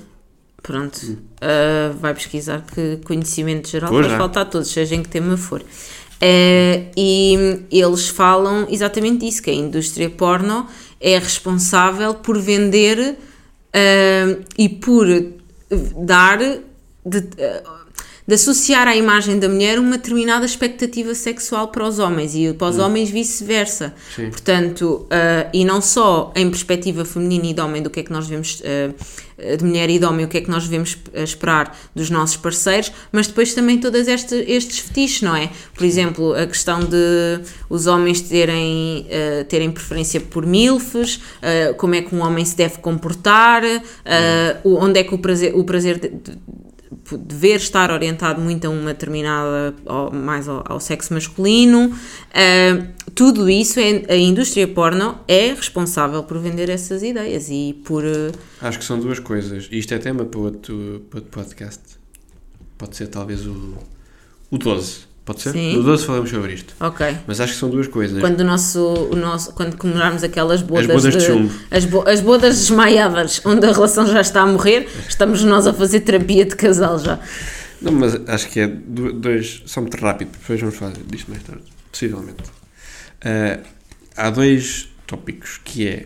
B: Pronto, uh, vai pesquisar que conhecimento geral vai
A: já.
B: faltar a todos, seja em que tema for. E eles falam exatamente disso, que a indústria porno é responsável por vender e por dar, de, de associar à imagem da mulher uma determinada expectativa sexual para os homens e para os homens vice-versa. Portanto, uh, e não só em perspectiva feminina e de homem, do que é que nós devemos, uh, de mulher e de homem, o que é que nós devemos uh, esperar dos nossos parceiros, mas depois também todos este, estes fetiches, não é? Por exemplo, a questão de os homens terem, uh, terem preferência por milfes, como é que um homem se deve comportar, o- onde é que o prazer, o prazer de- de- dever estar orientado muito a uma determinada, mais ao, ao sexo masculino, ah, tudo isso, é, a indústria porno é responsável por vender essas ideias e por... ah,
A: Acho que são duas coisas. Isto é tema para outro, para outro podcast. Pode ser talvez o, o 12. Pode ser?
B: Sim.
A: No 12 falamos sobre isto.
B: ok.
A: Mas acho que são duas coisas.
B: Quando, o nosso, o nosso, quando comemorarmos aquelas bodas,
A: bodas de chumbo.
B: as, bo- as bodas desmaiadas, onde a relação já está a morrer, estamos nós a fazer terapia de casal já.
A: Não, mas acho que é do- dois. Só muito rápido, depois vamos falar disto mais tarde. Possivelmente. Ah, há dois tópicos que é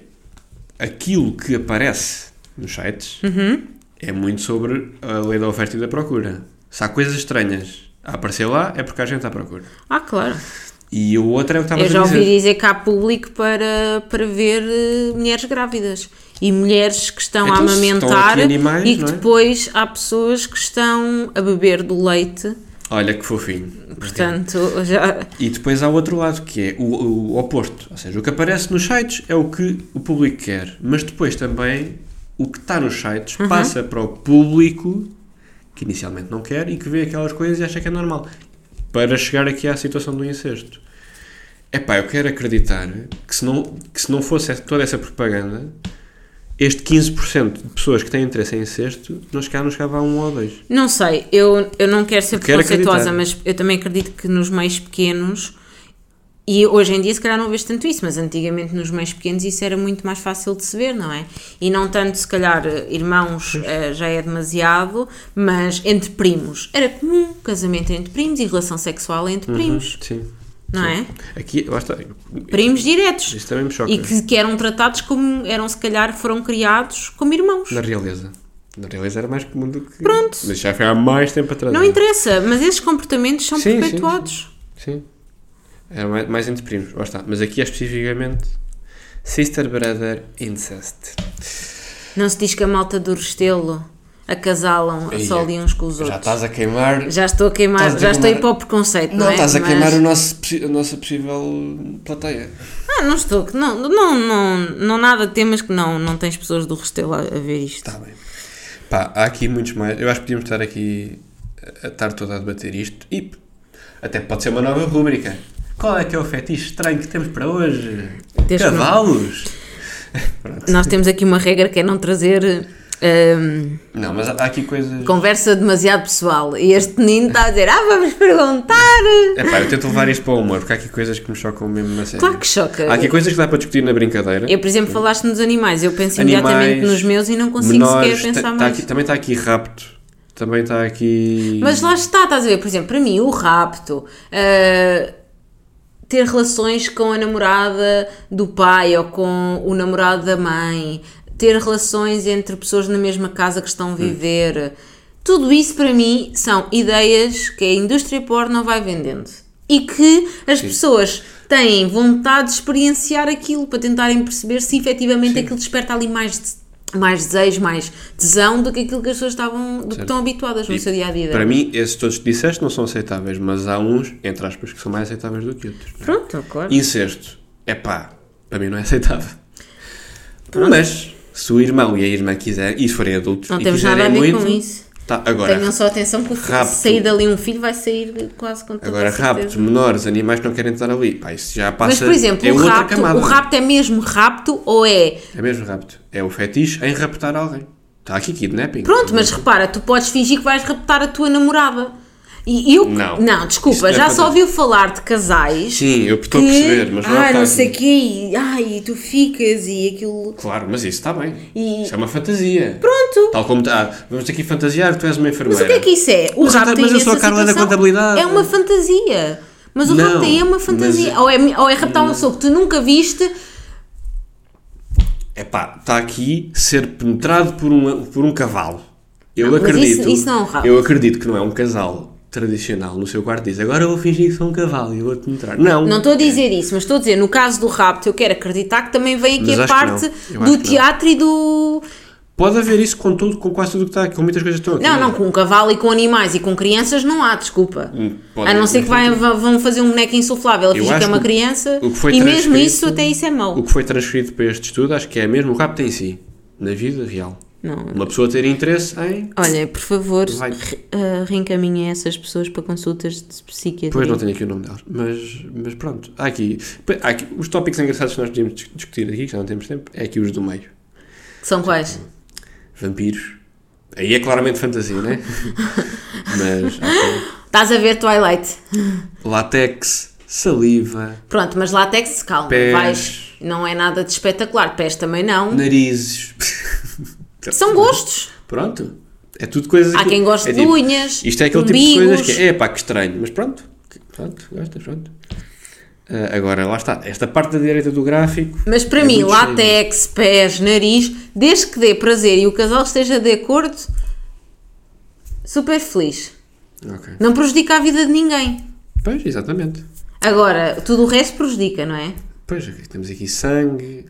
A: aquilo que aparece nos sites
B: Uhum.
A: é muito sobre a lei da oferta e da procura. Se há coisas estranhas aparecer lá, é porque há gente à procura.
B: Ah, claro.
A: E o outro é o que
B: Eu
A: estavas
B: já
A: a
B: ouvi
A: dizer.
B: dizer que há público para, para ver eh, mulheres grávidas e mulheres que estão a
A: Então, estão
B: amamentar
A: aqui animais,
B: e que
A: é?
B: depois há pessoas que estão a beber do leite.
A: Olha que fofinho.
B: Portanto, já.
A: E depois há o outro lado, que é o, o oposto. Ou seja, o que aparece nos sites é o que o público quer. Mas depois também o que está nos sites
B: Uhum.
A: passa para o público que inicialmente não quer e que vê aquelas coisas e acha que é normal. Para chegar aqui à situação do incesto. Epá, eu quero acreditar que se não, que se não fosse toda essa propaganda, este 15% de pessoas que têm interesse em incesto, não chegava, não chegava a um ou dois.
B: Não sei, eu, eu não quero ser preconceituosa, mas eu também acredito que nos meios pequenos, e hoje em dia se calhar não vês tanto isso, mas antigamente nos meios pequenos isso era muito mais fácil de se ver, não é? E não tanto, se calhar, irmãos eh, já é demasiado, mas entre primos. Era comum casamento entre primos e relação sexual entre primos,
A: Sim.
B: não
A: Sim. Aqui, lá está.
B: é? Primos diretos.
A: Isso também me choca.
B: E que, que eram tratados como, eram se calhar, foram criados como irmãos.
A: Na realeza. Na realeza era mais comum do que.
B: Pronto.
A: Mas já foi há mais tempo atrás.
B: Não interessa, mas esses comportamentos são
A: Sim, sim,
B: perpetuados.
A: Sim. Era mais, mais entre primos. Lá está. Mas aqui é especificamente Sister Brother Incest.
B: Não se diz que a malta do Restelo acasalam
A: Aí
B: só
A: é.
B: ali uns com os
A: Já
B: outros.
A: estás a queimar.
B: Já estou a queimar,
A: a
B: já estou a ir para o preconceito, não,
A: Não,
B: é?
A: estás a
B: Mas-
A: queimar o nosso, a nossa possível plateia.
B: Ah, não estou, não, não, não, não nada temas que não, não tens pessoas do Restelo a, a ver isto.
A: Está bem. Pá, há aqui muitos mais. Eu acho que podíamos estar aqui a, a estar toda a debater isto e até pode ser uma nova rúbrica. Qual é que é o fetiche estranho que temos para hoje?
B: Não-
A: Cavalos! Pronto.
B: Nós temos aqui uma regra que é não trazer hum,
A: Não, mas há aqui coisas.
B: conversa demasiado pessoal. E este menino está a dizer, ah, vamos perguntar.
A: É pá, eu tento levar isto para o humor, porque há aqui coisas que me chocam mesmo na série.
B: Claro que choca.
A: Há aqui coisas que dá para discutir na brincadeira.
B: Eu, por exemplo, falaste nos animais, eu penso
A: Animais,
B: imediatamente nos meus e não consigo
A: menores,
B: sequer pensar
A: tá- tá
B: mais.
A: aqui- também está aqui rapto. Também está aqui.
B: Mas lá está, estás a ver? Por exemplo, para mim, o rapto, ah, ter relações com a namorada do pai ou com o namorado da mãe, ter relações entre pessoas na mesma casa que estão a viver, tudo isso para mim são ideias que a indústria porno vai vendendo. E que as pessoas têm vontade de experienciar aquilo para tentarem perceber se efetivamente aquilo desperta ali mais. Mais desejo, mais tesão do que aquilo que as pessoas estavam, do que estão habituadas no
A: E
B: seu dia a dia.
A: Para mim, esses todos que disseste não são aceitáveis, mas há uns, entre aspas, que são mais aceitáveis do que outros. é?
B: Pronto, claro.
A: Incesto, é pá, para mim não é aceitável. Mas, se o irmão e a irmã quiserem, e se forem adultos,
B: Não
A: e
B: temos nada a
A: quiserem
B: ver
A: muito,
B: com isso.
A: Tá, agora,
B: Tenham só atenção que
A: rapto.
B: se sair dali um filho vai sair quase com toda
A: agora raptos, menores, animais que não querem estar ali, pá, isso já passa.
B: Mas, por exemplo,
A: é
B: o, rapto,
A: camada.
B: o rapto é mesmo rapto ou é.
A: É mesmo rapto. É o fetiche em raptar alguém. Está aqui kidnapping.
B: Pronto, mas repara, tu podes fingir que vais raptar a tua namorada. E eu.
A: Não.
B: Não, desculpa,
A: não é
B: já só ouviu falar de casais.
A: Sim, eu estou
B: que,
A: a perceber, mas lá
B: Ah, não sei o quê. e, Ai, tu ficas e aquilo.
A: Claro, mas isso está bem.
B: E-
A: Isso é uma fantasia.
B: Pronto.
A: Tal como está. vamos aqui fantasiar, tu és uma enfermeira.
B: Mas o que é que isso é? O
A: Mas eu
B: rapto
A: mas eu sou a Carla da contabilidade.
B: É uma fantasia. Mas o
A: Não,
B: rapto aí é uma fantasia.
A: mas-
B: Ou, é, ou é raptar uma pessoa que tu nunca viste.
A: É pá, está aqui ser penetrado por um, por um cavalo. Eu
B: Não,
A: acredito.
B: isso- isso não é um rapto.
A: Eu acredito que não é um casal tradicional no seu quarto diz agora eu vou fingir que sou um cavalo e vou te penetrar. Não.
B: Não estou a dizer isso, mas estou a dizer, no caso do rapto, eu quero acreditar que também vem aqui
A: Mas
B: a parte do teatro e do.
A: Pode haver isso com tudo, com quase tudo que está aqui, com muitas coisas que estão aqui.
B: Não, não, com um cavalo e com animais e com crianças não há, desculpa.
A: Hum, pode
B: a não ser que vai- vão fazer um boneco insuflável a fingir que é uma criança. e mesmo isso, até isso é mau.
A: O que foi transferido para este estudo acho que é mesmo o rapto em si, na vida real.
B: Não.
A: Uma pessoa ter interesse em.
B: Olha, por favor,
A: Vai.
B: re- ah, reencaminhem essas pessoas para consultas de psiquiatria.
A: Pois não tenho aqui o nome delas, mas, mas pronto. Há aqui, há aqui os tópicos engraçados que nós podíamos dis- discutir aqui, que já não temos tempo, é aqui os do meio.
B: Que são quais?
A: Vampiros. Aí é claramente fantasia, não é? mas
B: Estás a ver Twilight?
A: látex, saliva,
B: Pronto, mas látex, calma,
A: Pés.
B: vais. Não é nada de espetacular. Pés também não.
A: narizes.
B: São gostos.
A: Pronto. É tudo coisas
B: Há
A: aqui-
B: quem goste
A: é
B: de unhas,
A: Isto é aquele tipo de
B: umbigos.
A: coisas que é pá, que estranho, mas pronto. Pronto, gosta, pronto. Ah, agora, lá está. Esta parte da direita do gráfico.
B: Mas para
A: é
B: mim, látex, pés, nariz, desde que dê prazer e o casal esteja de acordo, super feliz.
A: cheio. Ok.
B: Não prejudica a vida de ninguém.
A: Pois, exatamente.
B: Agora, tudo o resto prejudica, não é?
A: Pois, temos aqui sangue.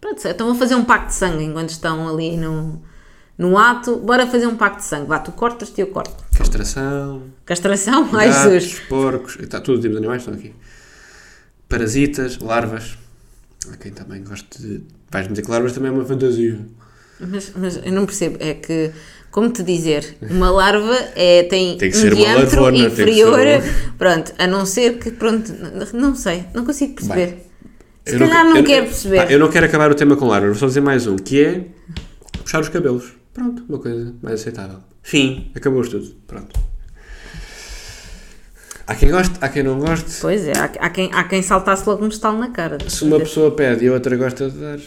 B: Pronto, então vão fazer um pacto de sangue enquanto estão ali no, no ato. Bora fazer um pacto de sangue. Vá, tu cortas-te e eu corto.
A: Castração.
B: Castração? Ai, Jesus.
A: porcos. Está, todo tipo de animais estão aqui. Parasitas, larvas. Há quem também gosta de. Vais-me dizer que larvas também é uma fantasia.
B: Mas, mas eu não percebo. É que, como te dizer, uma larva é, tem,
A: Tem que
B: um
A: ser uma
B: diâmetro
A: larvona,
B: inferior. Pronto, a não ser que. Pronto, não sei, não consigo perceber. Se calhar não quero perceber.
A: Pá, eu não quero acabar o tema com Lara, vou só dizer mais um, que é puxar os cabelos. Pronto, uma coisa mais aceitável. Fim, acabou tudo. Pronto. Há quem goste, há quem não goste.
B: Pois é, há, há quem, há quem saltasse logo um estalo na cara.
A: Se uma pessoa pede e a outra gosta de dar.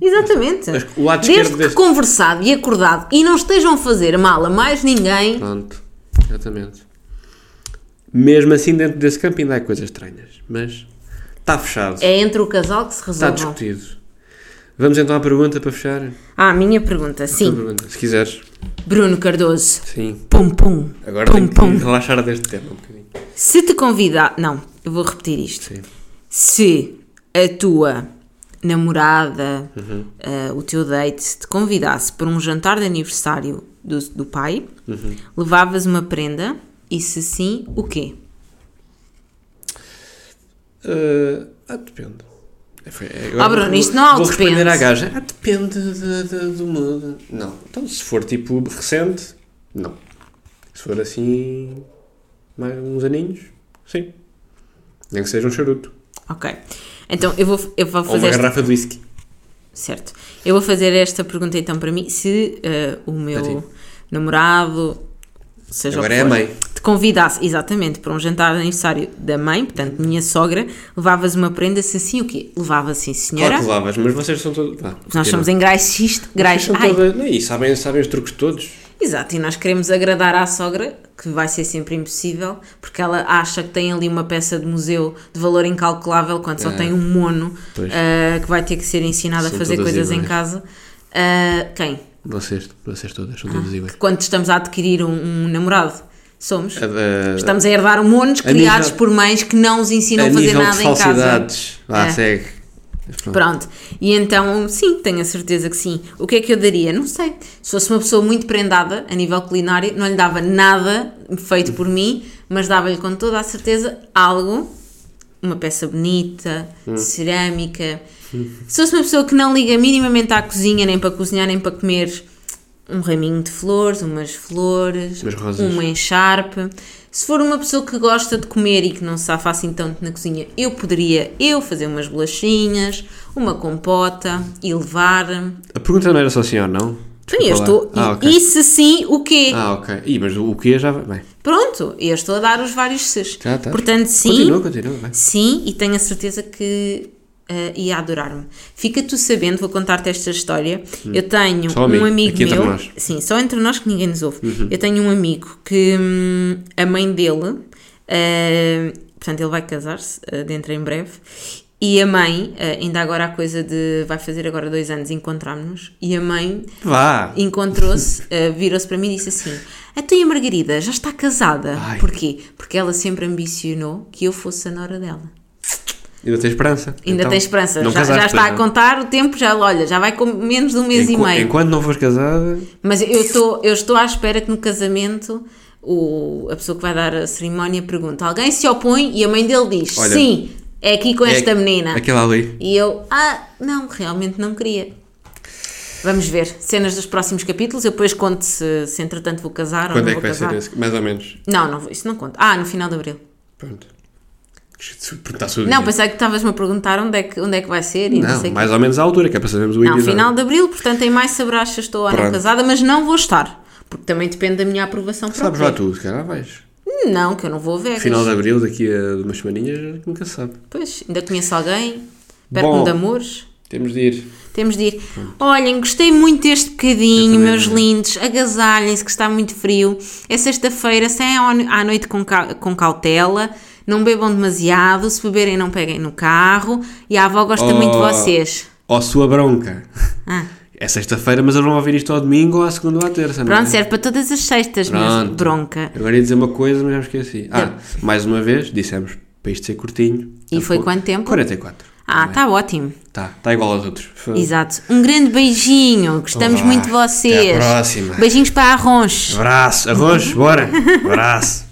B: Exatamente.
A: Mas o lado
B: Desde
A: esquerdo
B: que
A: deste-
B: conversado e acordado e não estejam a fazer mal a mais ninguém,
A: Pronto, exatamente. Mesmo assim, dentro desse campo ainda há coisas estranhas. Mas está fechado.
B: é entre o casal que se
A: Está
B: resolvam.
A: discutido. Vamos então à pergunta para fechar?
B: Ah, a minha pergunta,
A: A
B: sim.
A: pergunta, se quiseres.
B: Bruno Cardoso,
A: Sim.
B: pum pum,
A: Agora
B: pum
A: tenho que
B: pum.
A: relaxar deste tema um bocadinho.
B: Se te convidar, não, eu vou repetir isto.
A: Sim.
B: Se a tua namorada,
A: Uhum.
B: ah, o teu date, te convidasse para um jantar de aniversário do, do pai,
A: Uhum.
B: levavas uma prenda e se sim, o quê?
A: Uh, ah, depende. É, é,
B: Ah, Bruno,
A: vou-
B: isto não
A: Vou responder
B: depende.
A: à gaja. Ah, depende de- de- do mood. Não. Então, se for tipo recente, não. Se for assim, mais uns aninhos, sim. Nem que seja um charuto.
B: Ok. Então eu vou, eu vou
A: Ou
B: fazer
A: uma
B: esta,
A: garrafa de whisky.
B: certo. Eu vou fazer esta pergunta então para mim. Se ah, o meu namorado, seja
A: Agora
B: o
A: é a mãe.
B: Convidasse exatamente para um jantar de aniversário da mãe, portanto minha sogra, levavas uma prenda, se sim o quê? Levava sim, senhora.
A: Claro que levavas, mas vocês são todos. Vá,
B: Nós somos
A: em
B: ai,
A: todas. Não, e sabem, sabem os truques todos.
B: Exato, e nós queremos agradar à sogra, que vai ser sempre impossível, porque ela acha que tem ali uma peça de museu de valor incalculável quando só
A: É.
B: tem um mono ah, que vai ter que ser ensinada a
A: São
B: fazer
A: todas
B: coisas em
A: iguais.
B: casa. Ah, quem?
A: Vocês, vocês todas, são todas iguais.
B: Quando estamos a adquirir um, um namorado, somos.
A: A-
B: Estamos a herdar monos criados
A: nível-
B: por mães que não os ensinam a, fazer nada
A: de
B: em casa.
A: falsidades. Vá,
B: É.
A: segue. Pronto.
B: Pronto, e então, sim, tenho a certeza que sim. O que é que eu daria? Não sei. Se fosse uma pessoa muito prendada a nível culinário, não lhe dava nada feito por mim, mas dava-lhe com toda a certeza algo, uma peça bonita, de cerâmica. Se fosse uma pessoa que não liga minimamente à cozinha, nem para cozinhar, nem para comer, um raminho de flores, umas flores,
A: Umas
B: uma encharpe. Se for uma pessoa que gosta de comer e que não se safa assim tanto na cozinha, eu poderia eu fazer umas bolachinhas, uma compota e levar.
A: A pergunta não era só sim ou não?
B: Sim, eu estou.
A: Ah,
B: e,
A: ok.
B: e se sim, o quê?
A: Ah, ok. Ih, mas o que já vai. Bem,
B: Pronto, eu estou a dar os vários ses.
A: já está.
B: Portanto, sim.
A: Continua, continua. Vai.
B: Sim, e tenho a certeza que eh, ia adorar-me. Fica tu sabendo, vou contar-te esta história. Eu tenho
A: Hum. Só a
B: um amigo
A: entre
B: meu.
A: nós. Uhum.
B: Sim, só entre nós que ninguém nos ouve. Eu tenho um amigo que hum, a mãe dele, eh, portanto, ele vai casar-se eh, dentro em breve. E a mãe, ainda agora a coisa de. vai fazer agora dois anos, encontramos-nos. E a mãe
A: Vá.
B: encontrou-se, virou-se para mim e disse assim: A tua Margarida já está casada.
A: Ai.
B: Porquê? Porque ela sempre ambicionou que eu fosse a nora dela.
A: Ainda tem esperança.
B: Ainda
A: Então,
B: tem esperança.
A: não
B: Já,
A: casaste,
B: já está
A: pois
B: a
A: não.
B: contar o tempo, já, olha, já vai com menos de um mês e
A: Enqu-
B: meio.
A: Enquanto não fores casada,
B: Mas eu estou, eu estou à espera que no casamento o, a pessoa que vai dar a cerimónia pergunta: alguém se opõe? E a mãe dele diz:
A: Olha,
B: Sim, é aqui com
A: é
B: esta menina.
A: Aquela ali.
B: E eu: Ah, não, realmente não queria. Vamos ver, cenas dos próximos capítulos. Eu depois conto se, se entretanto vou casar
A: Quando
B: ou não
A: é que
B: vou
A: vai
B: casar.
A: ser esse? Mais ou menos.
B: Não, não, isso não conta. Ah, no final de abril.
A: Pronto. Perguntar sobre
B: Não, pensei que estavas-me a perguntar onde é que, onde é que vai ser e não,
A: Não,
B: sei
A: mais ou menos à altura, que é para sabermos o
B: Não,
A: episódio.
B: final de abril, portanto em maio saberás se eu estou ou não casada, mas não vou estar. Porque também depende da minha aprovação
A: Sabes lá
B: quê.
A: tu, se calhar vais.
B: Não, que eu não vou Vegas.
A: Final de abril, daqui a umas semaninhas, nunca sabe.
B: Pois, ainda conheço alguém,
A: Bom.
B: perto-me de amores.
A: Temos de ir.
B: Temos de ir. Olhem, gostei muito deste bocadinho, meus
A: adorei.
B: lindos. Agasalhem-se que está muito frio. É sexta-feira, ao- à noite com, ca- com cautela. Não bebam demasiado. Se beberem, não peguem no carro. E a avó gosta muito de
A: Oh.
B: vocês.
A: Ó sua bronca.
B: Ah.
A: É sexta-feira, mas eles vão ouvir isto ao domingo ou à segunda ou à terça, não
B: Pronto,
A: é?
B: serve para todas as sextas,
A: Pronto.
B: bronca.
A: Agora ia dizer uma coisa, mas já me esqueci. Ah, mais uma vez, dissemos para isto ser curtinho.
B: E
A: Tá
B: foi
A: bom.
B: quanto tempo?
A: 44.
B: Ah, está ótimo.
A: Tá, tá igual aos outros.
B: Exato. Um grande beijinho. Gostamos
A: Olá,
B: muito de vocês.
A: até à próxima.
B: Beijinhos para a Ronche.
A: Abraço, arroz, bora. Abraço.